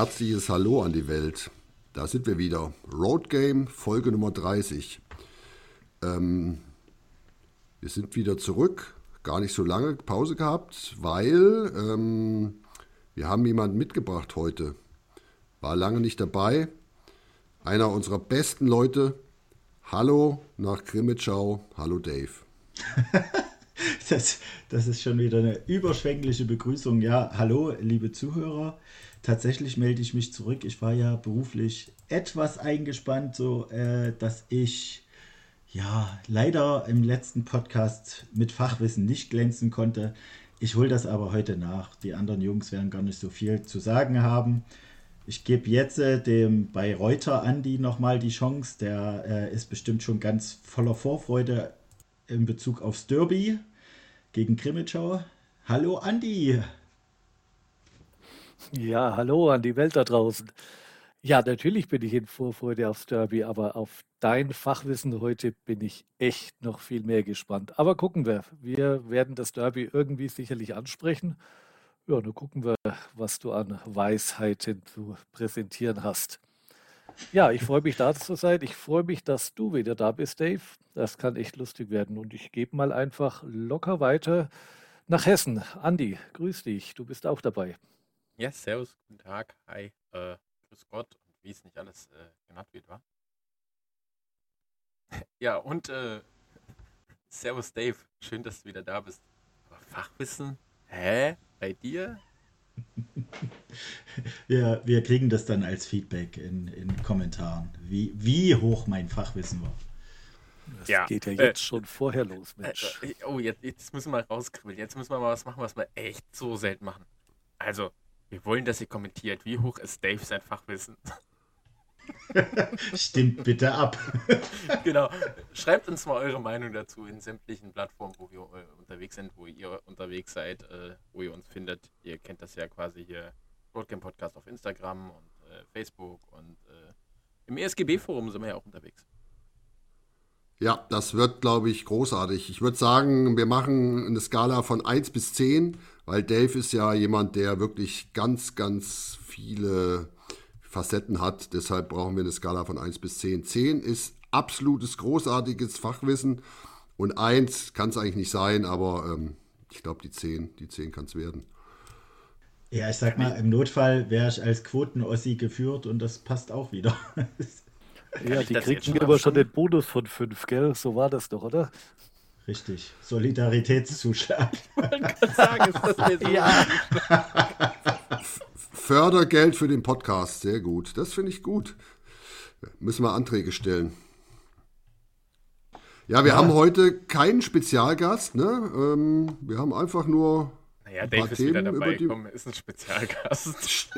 herzliches Hallo an die Welt. Da sind wir wieder. Road Game, Folge Nummer 30. Ähm, wir sind wieder zurück. Gar nicht so lange Pause gehabt, weil ähm, wir haben jemanden mitgebracht heute. War lange nicht dabei. Einer unserer besten Leute. Hallo nach Grimmitschau. Hallo Dave. das, das ist schon wieder eine überschwängliche Begrüßung. Ja, hallo, liebe Zuhörer. Tatsächlich melde ich mich zurück. Ich war ja beruflich etwas eingespannt, so äh, dass ich ja leider im letzten Podcast mit Fachwissen nicht glänzen konnte. Ich hole das aber heute nach. Die anderen Jungs werden gar nicht so viel zu sagen haben. Ich gebe jetzt äh, dem Bayreuther Andi nochmal die Chance. Der äh, ist bestimmt schon ganz voller Vorfreude in Bezug aufs Derby gegen Krimitschau. Hallo Andi! Ja, hallo an die Welt da draußen. Ja, natürlich bin ich in Vorfreude aufs Derby, aber auf dein Fachwissen heute bin ich echt noch viel mehr gespannt. Aber gucken wir. Wir werden das Derby irgendwie sicherlich ansprechen. Ja, dann gucken wir, was du an Weisheiten zu präsentieren hast. Ja, ich freue mich da zu sein. Ich freue mich, dass du wieder da bist, Dave. Das kann echt lustig werden. Und ich gebe mal einfach locker weiter nach Hessen. Andi, grüß dich. Du bist auch dabei. Ja, servus, guten Tag, hi, äh, grüß Gott und wie es nicht alles äh, genannt wird, wa? ja, und äh, servus Dave, schön, dass du wieder da bist. Aber Fachwissen? Hä? Bei dir? ja, wir kriegen das dann als Feedback in, in Kommentaren, wie, wie hoch mein Fachwissen war. Das ja, geht ja jetzt äh, schon vorher los, äh, Mensch. Äh, oh, jetzt, jetzt müssen wir rauskribbeln. Jetzt müssen wir mal was machen, was wir echt so selten machen. Also, wir wollen, dass ihr kommentiert. Wie hoch ist Dave sein Fachwissen? Stimmt bitte ab. genau. Schreibt uns mal eure Meinung dazu in sämtlichen Plattformen, wo wir äh, unterwegs sind, wo ihr unterwegs seid, äh, wo ihr uns findet. Ihr kennt das ja quasi hier. Broadcam Podcast auf Instagram und äh, Facebook und äh, im ESGB-Forum sind wir ja auch unterwegs. Ja, das wird, glaube ich, großartig. Ich würde sagen, wir machen eine Skala von 1 bis 10 weil Dave ist ja jemand, der wirklich ganz, ganz viele Facetten hat. Deshalb brauchen wir eine Skala von 1 bis 10. 10 ist absolutes, großartiges Fachwissen und 1 kann es eigentlich nicht sein, aber ähm, ich glaube, die 10, die 10 kann es werden. Ja, ich sag mal, im Notfall wäre ich als Quoten-Ossi geführt und das passt auch wieder. ja, die kriegen aber schon den Bonus von 5, gell? So war das doch, oder? Richtig. Solidaritätszuschlag. Man kann sagen, ist das so ja. Fördergeld für den Podcast, sehr gut. Das finde ich gut. Müssen wir Anträge stellen. Ja, wir ja. haben heute keinen Spezialgast. Ne? Ähm, wir haben einfach nur. Naja, ein Dave ist Themen wieder dabei. Die... Komm, ist ein Spezialgast.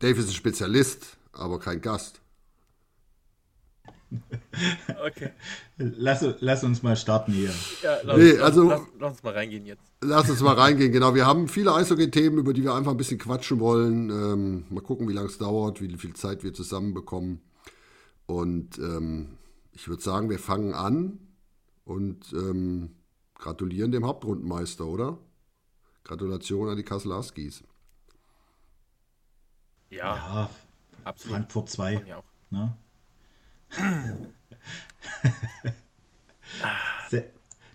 Dave ist ein Spezialist, aber kein Gast. Okay. Lass, lass, uns mal starten hier. Ja, lass, nee, also, lass, lass, uns mal reingehen jetzt. Lass uns mal reingehen, genau. Wir haben viele Eishockey-Themen, über die wir einfach ein bisschen quatschen wollen. Ähm, mal gucken, wie lange es dauert, wie viel Zeit wir zusammenbekommen. Und ähm, ich würde sagen, wir fangen an und ähm, gratulieren dem Hauptrundenmeister, oder? Gratulation an die Kassel Huskies. Ja, ja, absolut. Frankfurt 2. Ne?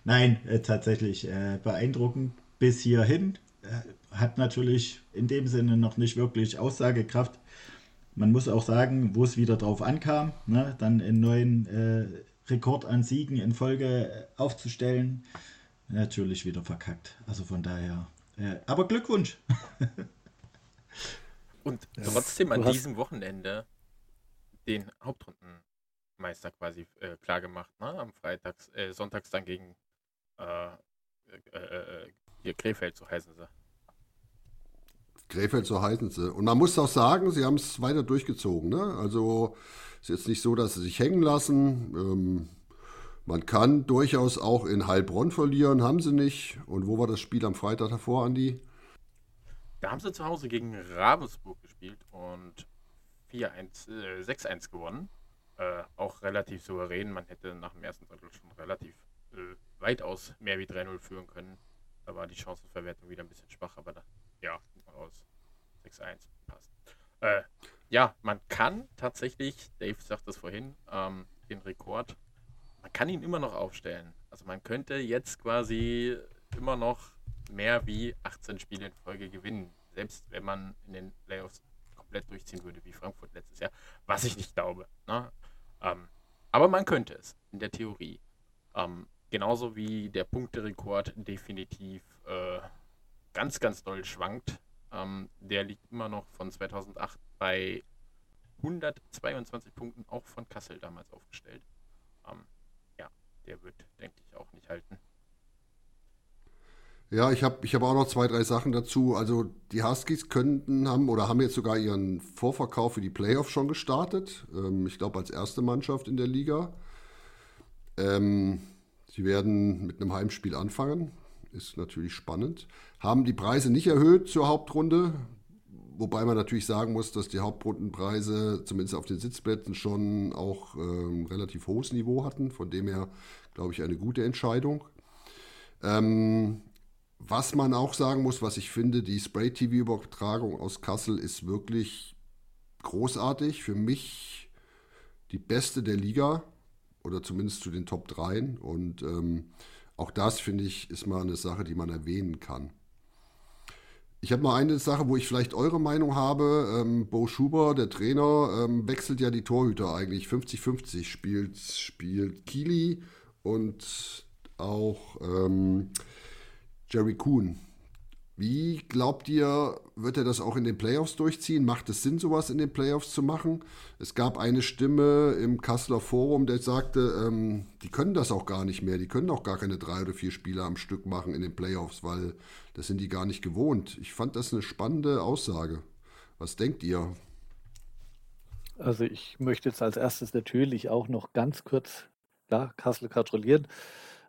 Nein, äh, tatsächlich äh, beeindruckend bis hierhin. Äh, hat natürlich in dem Sinne noch nicht wirklich Aussagekraft. Man muss auch sagen, wo es wieder drauf ankam, ne, dann einen neuen äh, Rekord an Siegen in Folge äh, aufzustellen, natürlich wieder verkackt. Also von daher. Äh, aber Glückwunsch! Und trotzdem an diesem Wochenende den Hauptrunden Meister quasi äh, klar gemacht, ne? Am Freitags, äh, Sonntags dann gegen äh, äh, äh, hier Krefeld, so heißen sie. Krefeld, so heißen sie. Und man muss auch sagen, sie haben es weiter durchgezogen. Ne? Also ist jetzt nicht so, dass sie sich hängen lassen. Ähm, man kann durchaus auch in Heilbronn verlieren, haben sie nicht. Und wo war das Spiel am Freitag davor, Andi? Da haben sie zu Hause gegen Ravensburg gespielt und 4-1, äh, 6-1 gewonnen äh, auch relativ souverän. Man hätte nach dem ersten Drittel schon relativ äh, weitaus mehr wie 3-0 führen können. Da war die Chancenverwertung wieder ein bisschen schwach, aber da, ja, aus 6-1. Passt. Äh, ja, man kann tatsächlich, Dave sagt es vorhin, ähm, den Rekord, man kann ihn immer noch aufstellen. Also man könnte jetzt quasi immer noch mehr wie 18 Spiele in Folge gewinnen. Selbst wenn man in den Playoffs komplett durchziehen würde, wie Frankfurt letztes Jahr. Was ich nicht glaube. Ne? Ähm, aber man könnte es, in der Theorie. Ähm, genauso wie der Punkterekord definitiv äh, ganz, ganz doll schwankt. Ähm, der liegt immer noch von 2008 bei 122 Punkten, auch von Kassel damals aufgestellt. Ähm, ja, der wird, denke ich, auch nicht halten. Ja, ich habe ich hab auch noch zwei, drei Sachen dazu. Also die Huskies könnten haben oder haben jetzt sogar ihren Vorverkauf für die Playoffs schon gestartet. Ähm, ich glaube als erste Mannschaft in der Liga. Ähm, sie werden mit einem Heimspiel anfangen. Ist natürlich spannend. Haben die Preise nicht erhöht zur Hauptrunde. Wobei man natürlich sagen muss, dass die Hauptrundenpreise zumindest auf den Sitzplätzen schon auch ähm, relativ hohes Niveau hatten. Von dem her, glaube ich, eine gute Entscheidung. Ähm, was man auch sagen muss, was ich finde, die Spray-TV-Übertragung aus Kassel ist wirklich großartig. Für mich die beste der Liga oder zumindest zu den Top 3. Und ähm, auch das, finde ich, ist mal eine Sache, die man erwähnen kann. Ich habe mal eine Sache, wo ich vielleicht eure Meinung habe. Ähm, Bo Schuber, der Trainer, ähm, wechselt ja die Torhüter eigentlich. 50-50 spielt, spielt Kili und auch ähm, Jerry Kuhn. Wie glaubt ihr, wird er das auch in den Playoffs durchziehen? Macht es Sinn, sowas in den Playoffs zu machen? Es gab eine Stimme im Kasseler Forum, der sagte, ähm, die können das auch gar nicht mehr. Die können auch gar keine drei oder vier Spiele am Stück machen in den Playoffs, weil das sind die gar nicht gewohnt. Ich fand das eine spannende Aussage. Was denkt ihr? Also ich möchte jetzt als erstes natürlich auch noch ganz kurz ja, Kassel gratulieren.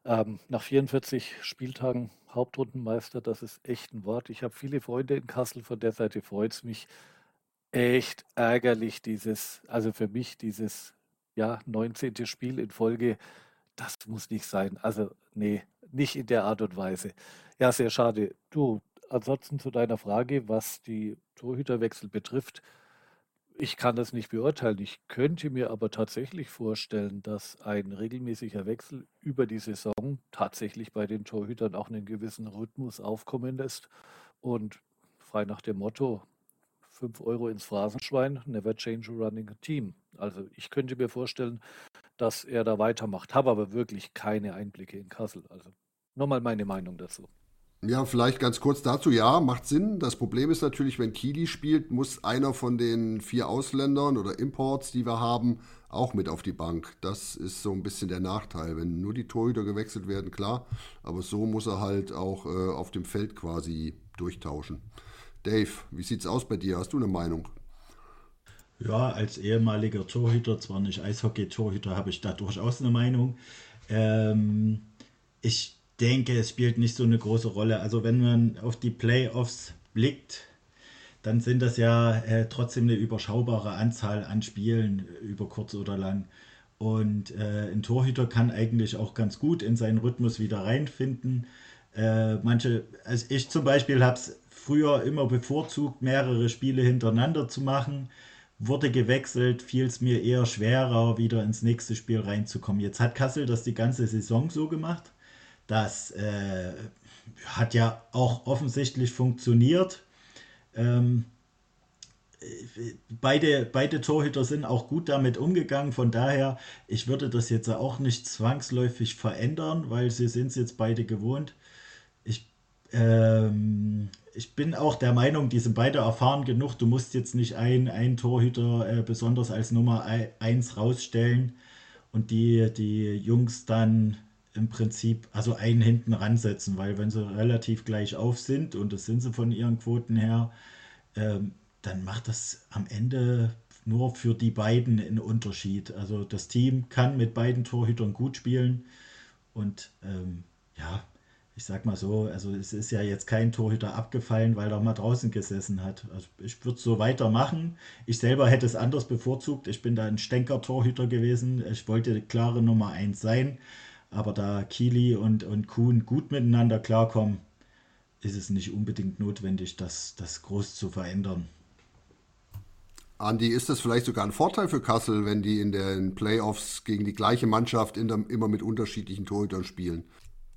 Ähm, nach 44 Spieltagen Hauptrundenmeister, das ist echt ein Wort. Ich habe viele Freunde in Kassel, von der Seite freut es mich echt ärgerlich, dieses, also für mich dieses ja, 19. Spiel in Folge, das muss nicht sein. Also, nee, nicht in der Art und Weise. Ja, sehr schade. Du, ansonsten zu deiner Frage, was die Torhüterwechsel betrifft, ich kann das nicht beurteilen. Ich könnte mir aber tatsächlich vorstellen, dass ein regelmäßiger Wechsel über die Saison tatsächlich bei den Torhütern auch einen gewissen Rhythmus aufkommen lässt. Und frei nach dem Motto, 5 Euro ins Phrasenschwein, never change a running team. Also ich könnte mir vorstellen, dass er da weitermacht, habe aber wirklich keine Einblicke in Kassel. Also nochmal meine Meinung dazu. Ja, vielleicht ganz kurz dazu. Ja, macht Sinn. Das Problem ist natürlich, wenn Kili spielt, muss einer von den vier Ausländern oder Imports, die wir haben, auch mit auf die Bank. Das ist so ein bisschen der Nachteil. Wenn nur die Torhüter gewechselt werden, klar. Aber so muss er halt auch äh, auf dem Feld quasi durchtauschen. Dave, wie sieht's aus bei dir? Hast du eine Meinung? Ja, als ehemaliger Torhüter, zwar nicht Eishockey-Torhüter, habe ich da durchaus eine Meinung. Ähm, ich denke, es spielt nicht so eine große Rolle. Also wenn man auf die Playoffs blickt, dann sind das ja äh, trotzdem eine überschaubare Anzahl an Spielen über kurz oder lang. Und äh, ein Torhüter kann eigentlich auch ganz gut in seinen Rhythmus wieder reinfinden. Äh, manche, also ich zum Beispiel habe es früher immer bevorzugt, mehrere Spiele hintereinander zu machen. Wurde gewechselt, fiel es mir eher schwerer, wieder ins nächste Spiel reinzukommen. Jetzt hat Kassel das die ganze Saison so gemacht. Das äh, hat ja auch offensichtlich funktioniert. Ähm, beide, beide Torhüter sind auch gut damit umgegangen. Von daher, ich würde das jetzt auch nicht zwangsläufig verändern, weil sie sind es jetzt beide gewohnt. Ich, ähm, ich bin auch der Meinung, die sind beide erfahren genug. Du musst jetzt nicht einen Torhüter äh, besonders als Nummer 1 rausstellen und die, die Jungs dann im Prinzip, also einen hinten ransetzen, weil wenn sie relativ gleich auf sind, und das sind sie von ihren Quoten her, ähm, dann macht das am Ende nur für die beiden einen Unterschied. Also das Team kann mit beiden Torhütern gut spielen und ähm, ja, ich sag mal so, also es ist ja jetzt kein Torhüter abgefallen, weil er mal draußen gesessen hat. Also ich würde so weitermachen. Ich selber hätte es anders bevorzugt. Ich bin da ein Stänker-Torhüter gewesen. Ich wollte klare Nummer 1 sein. Aber da Kili und, und Kuhn gut miteinander klarkommen, ist es nicht unbedingt notwendig, das, das groß zu verändern. Andi, ist das vielleicht sogar ein Vorteil für Kassel, wenn die in den Playoffs gegen die gleiche Mannschaft der, immer mit unterschiedlichen Torhütern spielen?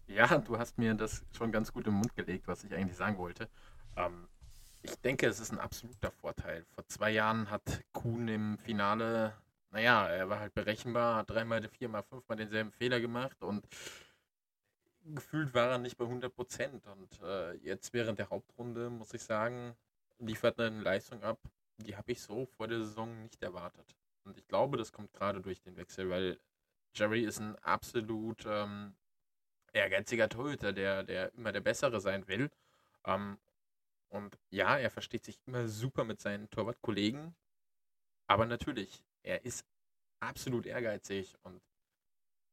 Ja, du hast mir das schon ganz gut im Mund gelegt, was ich eigentlich sagen wollte. Ähm, ich denke, es ist ein absoluter Vorteil. Vor zwei Jahren hat Kuhn im Finale, naja, er war halt berechenbar, hat dreimal, viermal, fünfmal denselben Fehler gemacht und gefühlt war er nicht bei 100 Prozent. Und äh, jetzt während der Hauptrunde, muss ich sagen, liefert er eine Leistung ab, die habe ich so vor der Saison nicht erwartet. Und ich glaube, das kommt gerade durch den Wechsel, weil Jerry ist ein absolut ähm, ehrgeiziger Torhüter, der, der immer der Bessere sein will. Ähm, und ja, er versteht sich immer super mit seinen Torwartkollegen. Aber natürlich, er ist absolut ehrgeizig und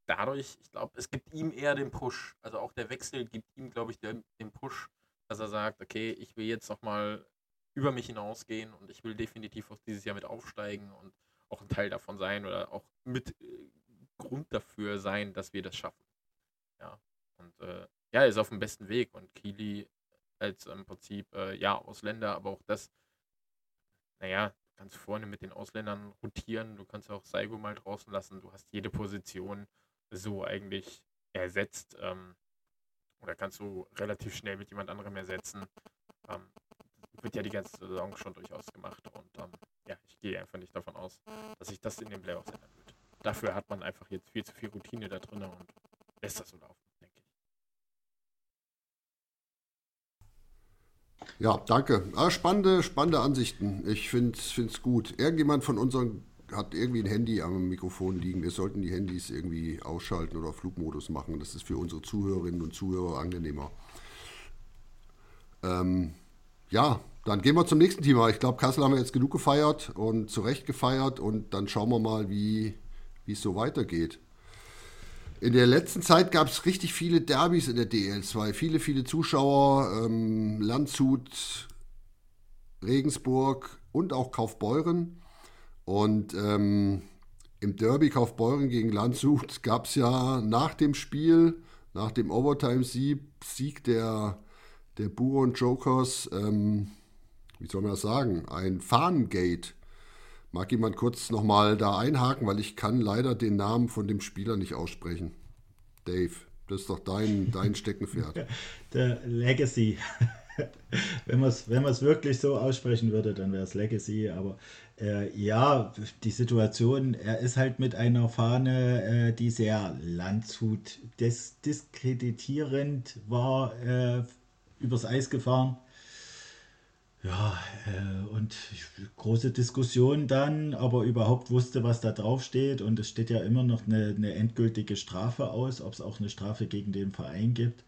dadurch, ich glaube, es gibt ihm eher den Push. Also auch der Wechsel gibt ihm, glaube ich, den, den Push, dass er sagt, okay, ich will jetzt nochmal über mich hinausgehen und ich will definitiv auch dieses Jahr mit aufsteigen und auch ein Teil davon sein oder auch mit äh, Grund dafür sein, dass wir das schaffen. Ja, und äh, ja, er ist auf dem besten Weg und Kili als im Prinzip, äh, ja, Ausländer, aber auch das, naja, kannst vorne mit den Ausländern rotieren, du kannst auch Saigo mal draußen lassen, du hast jede Position so eigentlich ersetzt ähm, oder kannst du relativ schnell mit jemand anderem ersetzen. Ähm, wird ja die ganze Saison schon durchaus gemacht. Und ähm, ja, ich gehe einfach nicht davon aus, dass sich das in den Playoffs ändern wird. Dafür hat man einfach jetzt viel zu viel Routine da drin und lässt das so laufen, Ja, danke. Ah, spannende, spannende Ansichten. Ich finde es gut. Irgendjemand von unseren hat irgendwie ein Handy am Mikrofon liegen. Wir sollten die Handys irgendwie ausschalten oder Flugmodus machen. Das ist für unsere Zuhörerinnen und Zuhörer angenehmer. Ähm, ja, dann gehen wir zum nächsten Thema. Ich glaube, Kassel haben wir jetzt genug gefeiert und zu Recht gefeiert und dann schauen wir mal, wie es so weitergeht. In der letzten Zeit gab es richtig viele Derbys in der DL2. Viele, viele Zuschauer. Ähm, Landshut, Regensburg und auch Kaufbeuren. Und ähm, im Derby Kaufbeuren gegen Landshut gab es ja nach dem Spiel, nach dem Overtime-Sieg der, der Buron Jokers, ähm, wie soll man das sagen, ein Fahnengate. Mag jemand kurz nochmal da einhaken, weil ich kann leider den Namen von dem Spieler nicht aussprechen. Dave, das ist doch dein, dein Steckenpferd. Der Legacy. wenn man es wenn wirklich so aussprechen würde, dann wäre es Legacy. Aber äh, ja, die Situation, er ist halt mit einer Fahne, äh, die sehr Landshut dis diskreditierend war, äh, übers Eis gefahren. Ja, äh, und große Diskussion dann, aber überhaupt wusste, was da drauf steht. Und es steht ja immer noch eine, eine endgültige Strafe aus, ob es auch eine Strafe gegen den Verein gibt.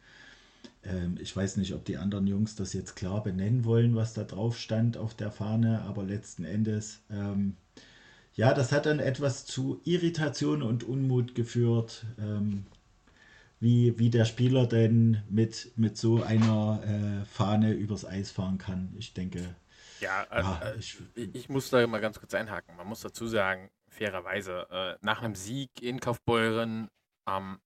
Ähm, ich weiß nicht, ob die anderen Jungs das jetzt klar benennen wollen, was da drauf stand auf der Fahne, aber letzten Endes, ähm, ja, das hat dann etwas zu Irritation und Unmut geführt. Ähm, wie, wie der Spieler denn mit, mit so einer äh, Fahne übers Eis fahren kann. Ich denke. Ja, ja äh, ich, ich, muss da mal ganz kurz einhaken. Man muss dazu sagen, fairerweise, äh, nach einem Sieg in Kaufbeuren ähm,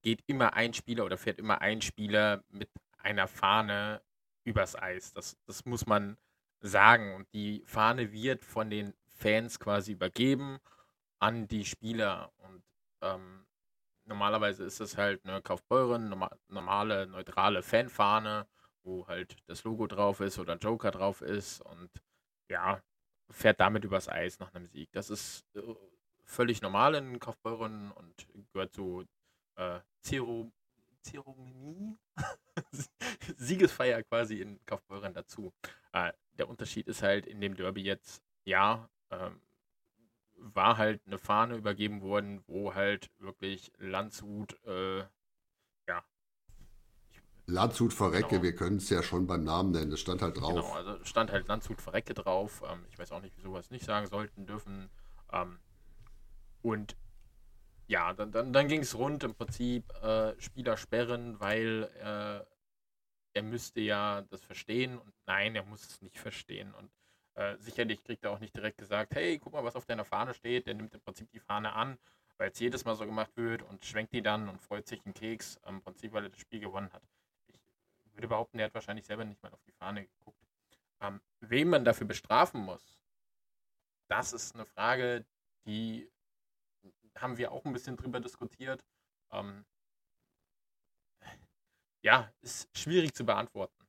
geht immer ein Spieler oder fährt immer ein Spieler mit einer Fahne übers Eis. Das, das muss man sagen. Und die Fahne wird von den Fans quasi übergeben an die Spieler. Und ähm, normalerweise ist es halt eine Kaufbeuren, normale, neutrale Fanfahne, wo halt das Logo drauf ist oder Joker drauf ist und ja, fährt damit übers Eis nach einem Sieg. Das ist äh, völlig normal in Kaufbeuren und gehört zu äh, Zero, Zeremonie, Siegesfeier quasi in Kaufbeuren dazu. Äh, der Unterschied ist halt in dem Derby jetzt, ja, ähm, war halt eine Fahne übergeben worden, wo halt wirklich Landshut, äh, ja. Landshut Verrecke, genau. wir können es ja schon beim Namen nennen, das stand halt drauf. Genau, also stand halt Landshut Verrecke drauf. Ähm, ich weiß auch nicht, wieso wir es nicht sagen sollten, dürfen. Ähm, und ja, dann, dann, dann ging es rund im Prinzip äh, Spieler sperren, weil äh, er müsste ja das verstehen und nein, er muss es nicht verstehen. Und äh, sicherlich kriegt er auch nicht direkt gesagt, hey, guck mal, was auf deiner Fahne steht. Der nimmt im Prinzip die Fahne an, weil es jedes Mal so gemacht wird und schwenkt die dann und freut sich einen Keks, im Prinzip, weil er das Spiel gewonnen hat. Ich würde behaupten, er hat wahrscheinlich selber nicht mal auf die Fahne geguckt. Ähm, wem man dafür bestrafen muss, das ist eine Frage, die haben wir auch ein bisschen drüber diskutiert. Ähm, ja, ist schwierig zu beantworten.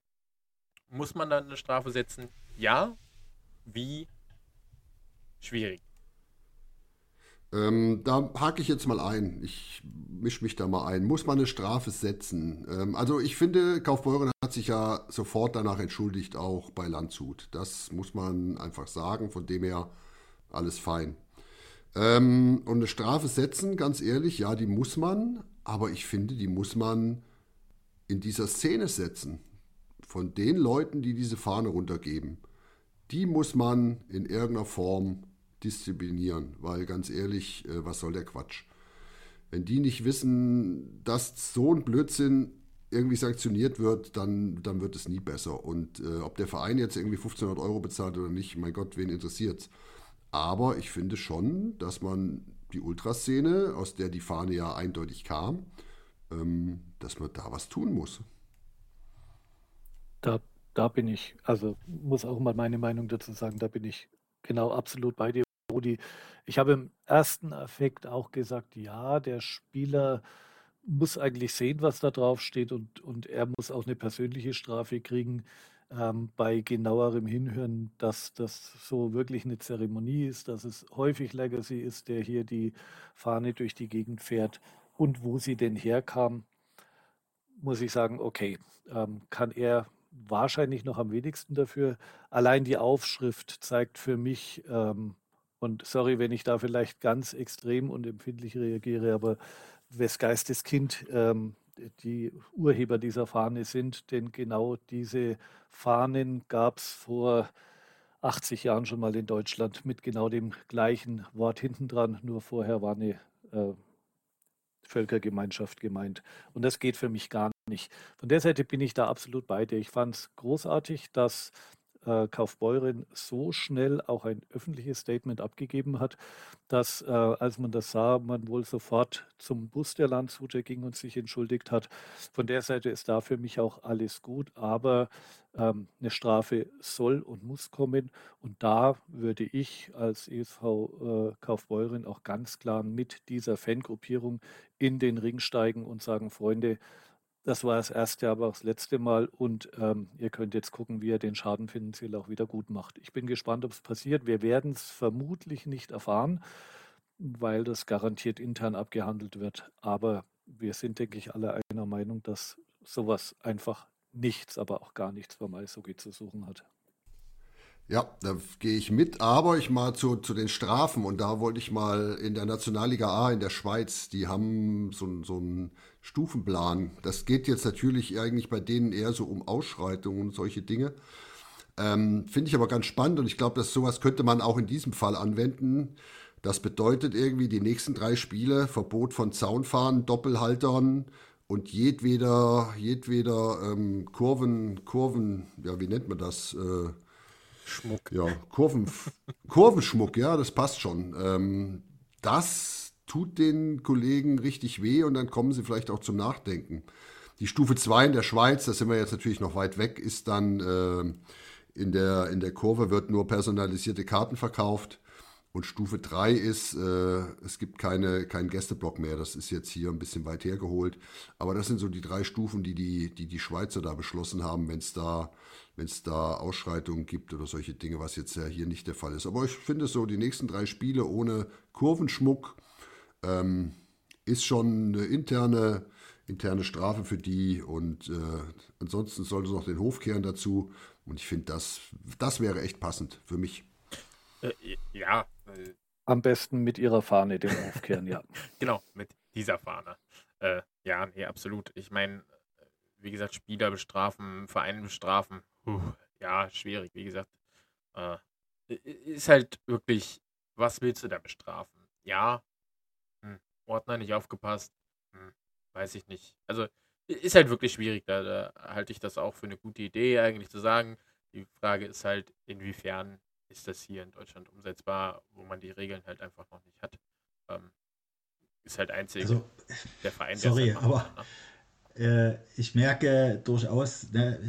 Muss man dann eine Strafe setzen? Ja. Wie? Schwierig. Ähm, da hake ich jetzt mal ein. Ich mische mich da mal ein. Muss man eine Strafe setzen? Ähm, also ich finde, Kaufbeuren hat sich ja sofort danach entschuldigt, auch bei Landshut. Das muss man einfach sagen. Von dem her alles fein. Ähm, und eine Strafe setzen, ganz ehrlich, ja, die muss man. Aber ich finde, die muss man in dieser Szene setzen. Von den Leuten, die diese Fahne runtergeben. Die muss man in irgendeiner Form disziplinieren, weil ganz ehrlich, äh, was soll der Quatsch? Wenn die nicht wissen, dass so ein Blödsinn irgendwie sanktioniert wird, dann, dann wird es nie besser. Und äh, ob der Verein jetzt irgendwie 1500 Euro bezahlt oder nicht, mein Gott, wen interessiert's? Aber ich finde schon, dass man die Ultraszene, aus der die Fahne ja eindeutig kam, ähm, dass man da was tun muss. Da, da bin ich, also muss auch mal meine Meinung dazu sagen, da bin ich genau absolut bei dir. Rudi. Ich habe im ersten Effekt auch gesagt, ja, der Spieler muss eigentlich sehen, was da drauf steht und, und er muss auch eine persönliche Strafe kriegen. Ähm, bei genauerem Hinhören, dass das so wirklich eine Zeremonie ist, dass es häufig Legacy ist, der hier die Fahne durch die Gegend fährt und wo sie denn herkam, muss ich sagen, okay, ähm, kann er wahrscheinlich noch am wenigsten dafür. Allein die Aufschrift zeigt für mich, ähm, und sorry, wenn ich da vielleicht ganz extrem und empfindlich reagiere, aber wes Geistes Kind ähm, die Urheber dieser Fahne sind, denn genau diese Fahnen gab es vor 80 Jahren schon mal in Deutschland mit genau dem gleichen Wort hinten dran, nur vorher war eine äh, Völkergemeinschaft gemeint. Und das geht für mich gar nicht. Von der Seite bin ich da absolut bei dir. Ich fand es großartig, dass äh, Kaufbeuren so schnell auch ein öffentliches Statement abgegeben hat, dass, äh, als man das sah, man wohl sofort zum Bus der Landshuter ging und sich entschuldigt hat. Von der Seite ist da für mich auch alles gut, aber ähm, eine Strafe soll und muss kommen. Und da würde ich als ESV äh, Kaufbeuren auch ganz klar mit dieser Fangruppierung in den Ring steigen und sagen, Freunde, das war das erste, aber auch das letzte Mal. Und ähm, ihr könnt jetzt gucken, wie er den Schaden finanziell auch wieder gut macht. Ich bin gespannt, ob es passiert. Wir werden es vermutlich nicht erfahren, weil das garantiert intern abgehandelt wird. Aber wir sind, denke ich, alle einer Meinung, dass sowas einfach nichts, aber auch gar nichts beim Eishockey zu suchen hat. Ja, da gehe ich mit, aber ich mal zu, zu den Strafen und da wollte ich mal in der Nationalliga A in der Schweiz, die haben so, so einen Stufenplan. Das geht jetzt natürlich eigentlich bei denen eher so um Ausschreitungen und solche Dinge. Ähm, Finde ich aber ganz spannend und ich glaube, dass sowas könnte man auch in diesem Fall anwenden. Das bedeutet irgendwie die nächsten drei Spiele Verbot von Zaunfahren, Doppelhaltern und jedweder, jedweder ähm, Kurven, Kurven, ja, wie nennt man das? Äh, Schmuck. Ja, Kurven, Kurvenschmuck, ja, das passt schon. Ähm, das tut den Kollegen richtig weh und dann kommen sie vielleicht auch zum Nachdenken. Die Stufe 2 in der Schweiz, da sind wir jetzt natürlich noch weit weg, ist dann äh, in, der, in der Kurve wird nur personalisierte Karten verkauft. Und Stufe 3 ist, äh, es gibt keine, keinen Gästeblock mehr. Das ist jetzt hier ein bisschen weit hergeholt. Aber das sind so die drei Stufen, die die, die, die Schweizer da beschlossen haben, wenn es da da Ausschreitungen gibt oder solche Dinge, was jetzt ja hier nicht der Fall ist. Aber ich finde so, die nächsten drei Spiele ohne Kurvenschmuck ähm, ist schon eine interne, interne Strafe für die und äh, ansonsten sollte es noch den Hof kehren dazu und ich finde, das, das wäre echt passend für mich. Äh, ja. Am besten mit ihrer Fahne den Hof kehren, ja. genau, mit dieser Fahne. Äh, ja, nee, absolut. Ich meine, wie gesagt, Spieler bestrafen, Vereine bestrafen, Puh, ja, schwierig, wie gesagt. Äh, ist halt wirklich, was willst du da bestrafen? Ja, hm, Ordner nicht aufgepasst, hm, weiß ich nicht. Also ist halt wirklich schwierig, da, da halte ich das auch für eine gute Idee eigentlich zu sagen. Die Frage ist halt, inwiefern ist das hier in Deutschland umsetzbar, wo man die Regeln halt einfach noch nicht hat. Ähm, ist halt einzig also, der Verein, sorry, der aber, äh, ich merke durchaus, ne,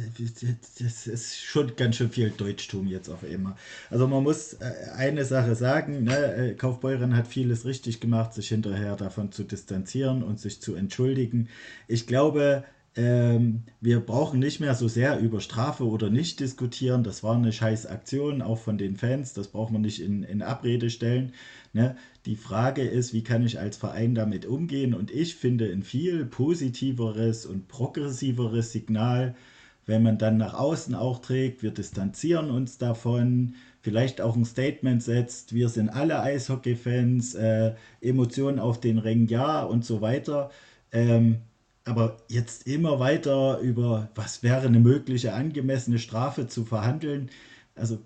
das ist schon ganz schön viel Deutschtum jetzt auf einmal. Also man muss äh, eine Sache sagen, ne, äh, Kaufbeuren hat vieles richtig gemacht, sich hinterher davon zu distanzieren und sich zu entschuldigen. Ich glaube, ähm, wir brauchen nicht mehr so sehr über Strafe oder nicht diskutieren. Das war eine scheiß Aktion, auch von den Fans. Das braucht man nicht in, in Abrede stellen. Ne? Die Frage ist, wie kann ich als Verein damit umgehen? Und ich finde ein viel positiveres und progressiveres Signal, wenn man dann nach außen auch trägt, wir distanzieren uns davon, vielleicht auch ein Statement setzt, wir sind alle Eishockey-Fans, äh, Emotionen auf den Rängen ja und so weiter. Ähm, aber jetzt immer weiter über, was wäre eine mögliche angemessene Strafe zu verhandeln, also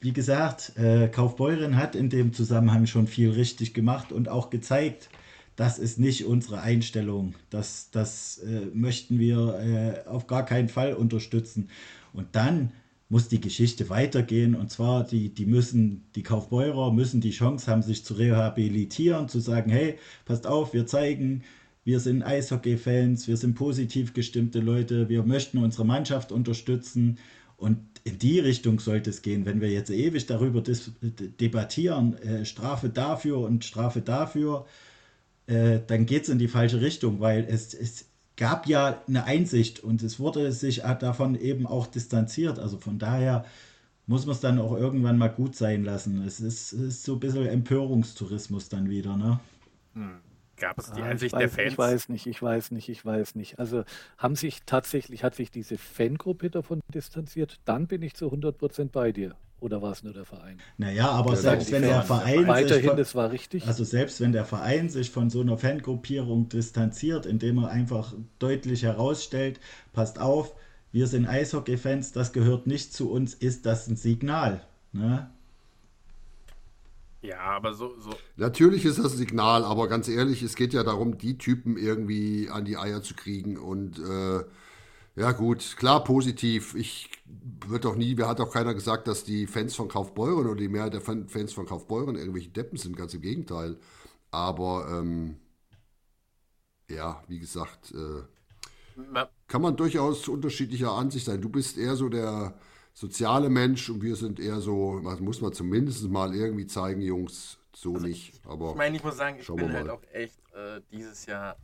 wie gesagt, äh, Kaufbeuren hat in dem Zusammenhang schon viel richtig gemacht und auch gezeigt, das ist nicht unsere Einstellung. Das, das äh, möchten wir äh, auf gar keinen Fall unterstützen. Und dann muss die Geschichte weitergehen. Und zwar, die, die müssen, die Kaufbeurer müssen die Chance haben, sich zu rehabilitieren, zu sagen, hey, passt auf, wir zeigen, wir sind Eishockey-Fans, wir sind positiv gestimmte Leute, wir möchten unsere Mannschaft unterstützen. Und in die Richtung sollte es gehen. Wenn wir jetzt ewig darüber debattieren, äh, Strafe dafür und Strafe dafür, äh, dann geht es in die falsche Richtung, weil es, es gab ja eine Einsicht und es wurde sich davon eben auch distanziert. Also von daher muss man es dann auch irgendwann mal gut sein lassen. Es ist, es ist so ein bisschen Empörungstourismus dann wieder, ne? Hm. Gab es die ah, Ansicht weiß, der Fans? Ich weiß nicht, ich weiß nicht, ich weiß nicht. Also haben sich tatsächlich, hat sich diese Fangruppe davon distanziert, dann bin ich zu 100% bei dir. Oder war es nur der Verein? Naja, aber ja, selbst wenn der Verein. Weiterhin, von, das war richtig. Also selbst wenn der Verein sich von so einer Fangruppierung distanziert, indem er einfach deutlich herausstellt, passt auf, wir sind Eishockey-Fans, das gehört nicht zu uns, ist das ein Signal. Ne? Ja, aber so, so. Natürlich ist das ein Signal, aber ganz ehrlich, es geht ja darum, die Typen irgendwie an die Eier zu kriegen. Und äh, ja, gut, klar, positiv. Ich wird doch nie, wer hat auch keiner gesagt, dass die Fans von Kaufbeuren oder die Mehrheit der Fans von Kaufbeuren irgendwelche Deppen sind, ganz im Gegenteil. Aber ähm, ja, wie gesagt, äh, kann man durchaus unterschiedlicher Ansicht sein. Du bist eher so der soziale Mensch und wir sind eher so, was muss man zumindest mal irgendwie zeigen, Jungs, so also nicht. Aber ich meine, ich muss sagen, ich bin halt auch echt äh, dieses Jahr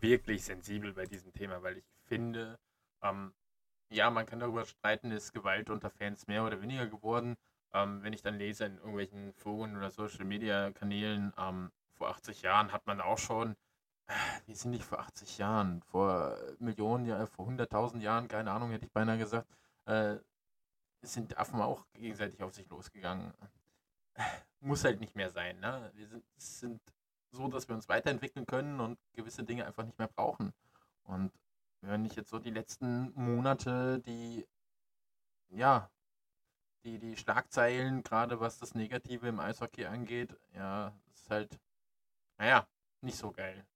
wirklich sensibel bei diesem Thema, weil ich finde, ähm, ja, man kann darüber streiten, ist Gewalt unter Fans mehr oder weniger geworden. Ähm, wenn ich dann lese in irgendwelchen Foren oder Social Media Kanälen, ähm, vor 80 Jahren hat man auch schon, äh, wir sind nicht vor 80 Jahren, vor Millionen, Jahren, vor 100.000 Jahren, keine Ahnung, hätte ich beinahe gesagt, äh, sind Affen auch gegenseitig auf sich losgegangen. Muss halt nicht mehr sein. Ne? Wir sind, sind so, dass wir uns weiterentwickeln können und gewisse Dinge einfach nicht mehr brauchen. Und wenn ich jetzt so die letzten Monate, die, ja, die, die Schlagzeilen, gerade was das Negative im Eishockey angeht, ja, ist halt, naja, nicht so geil.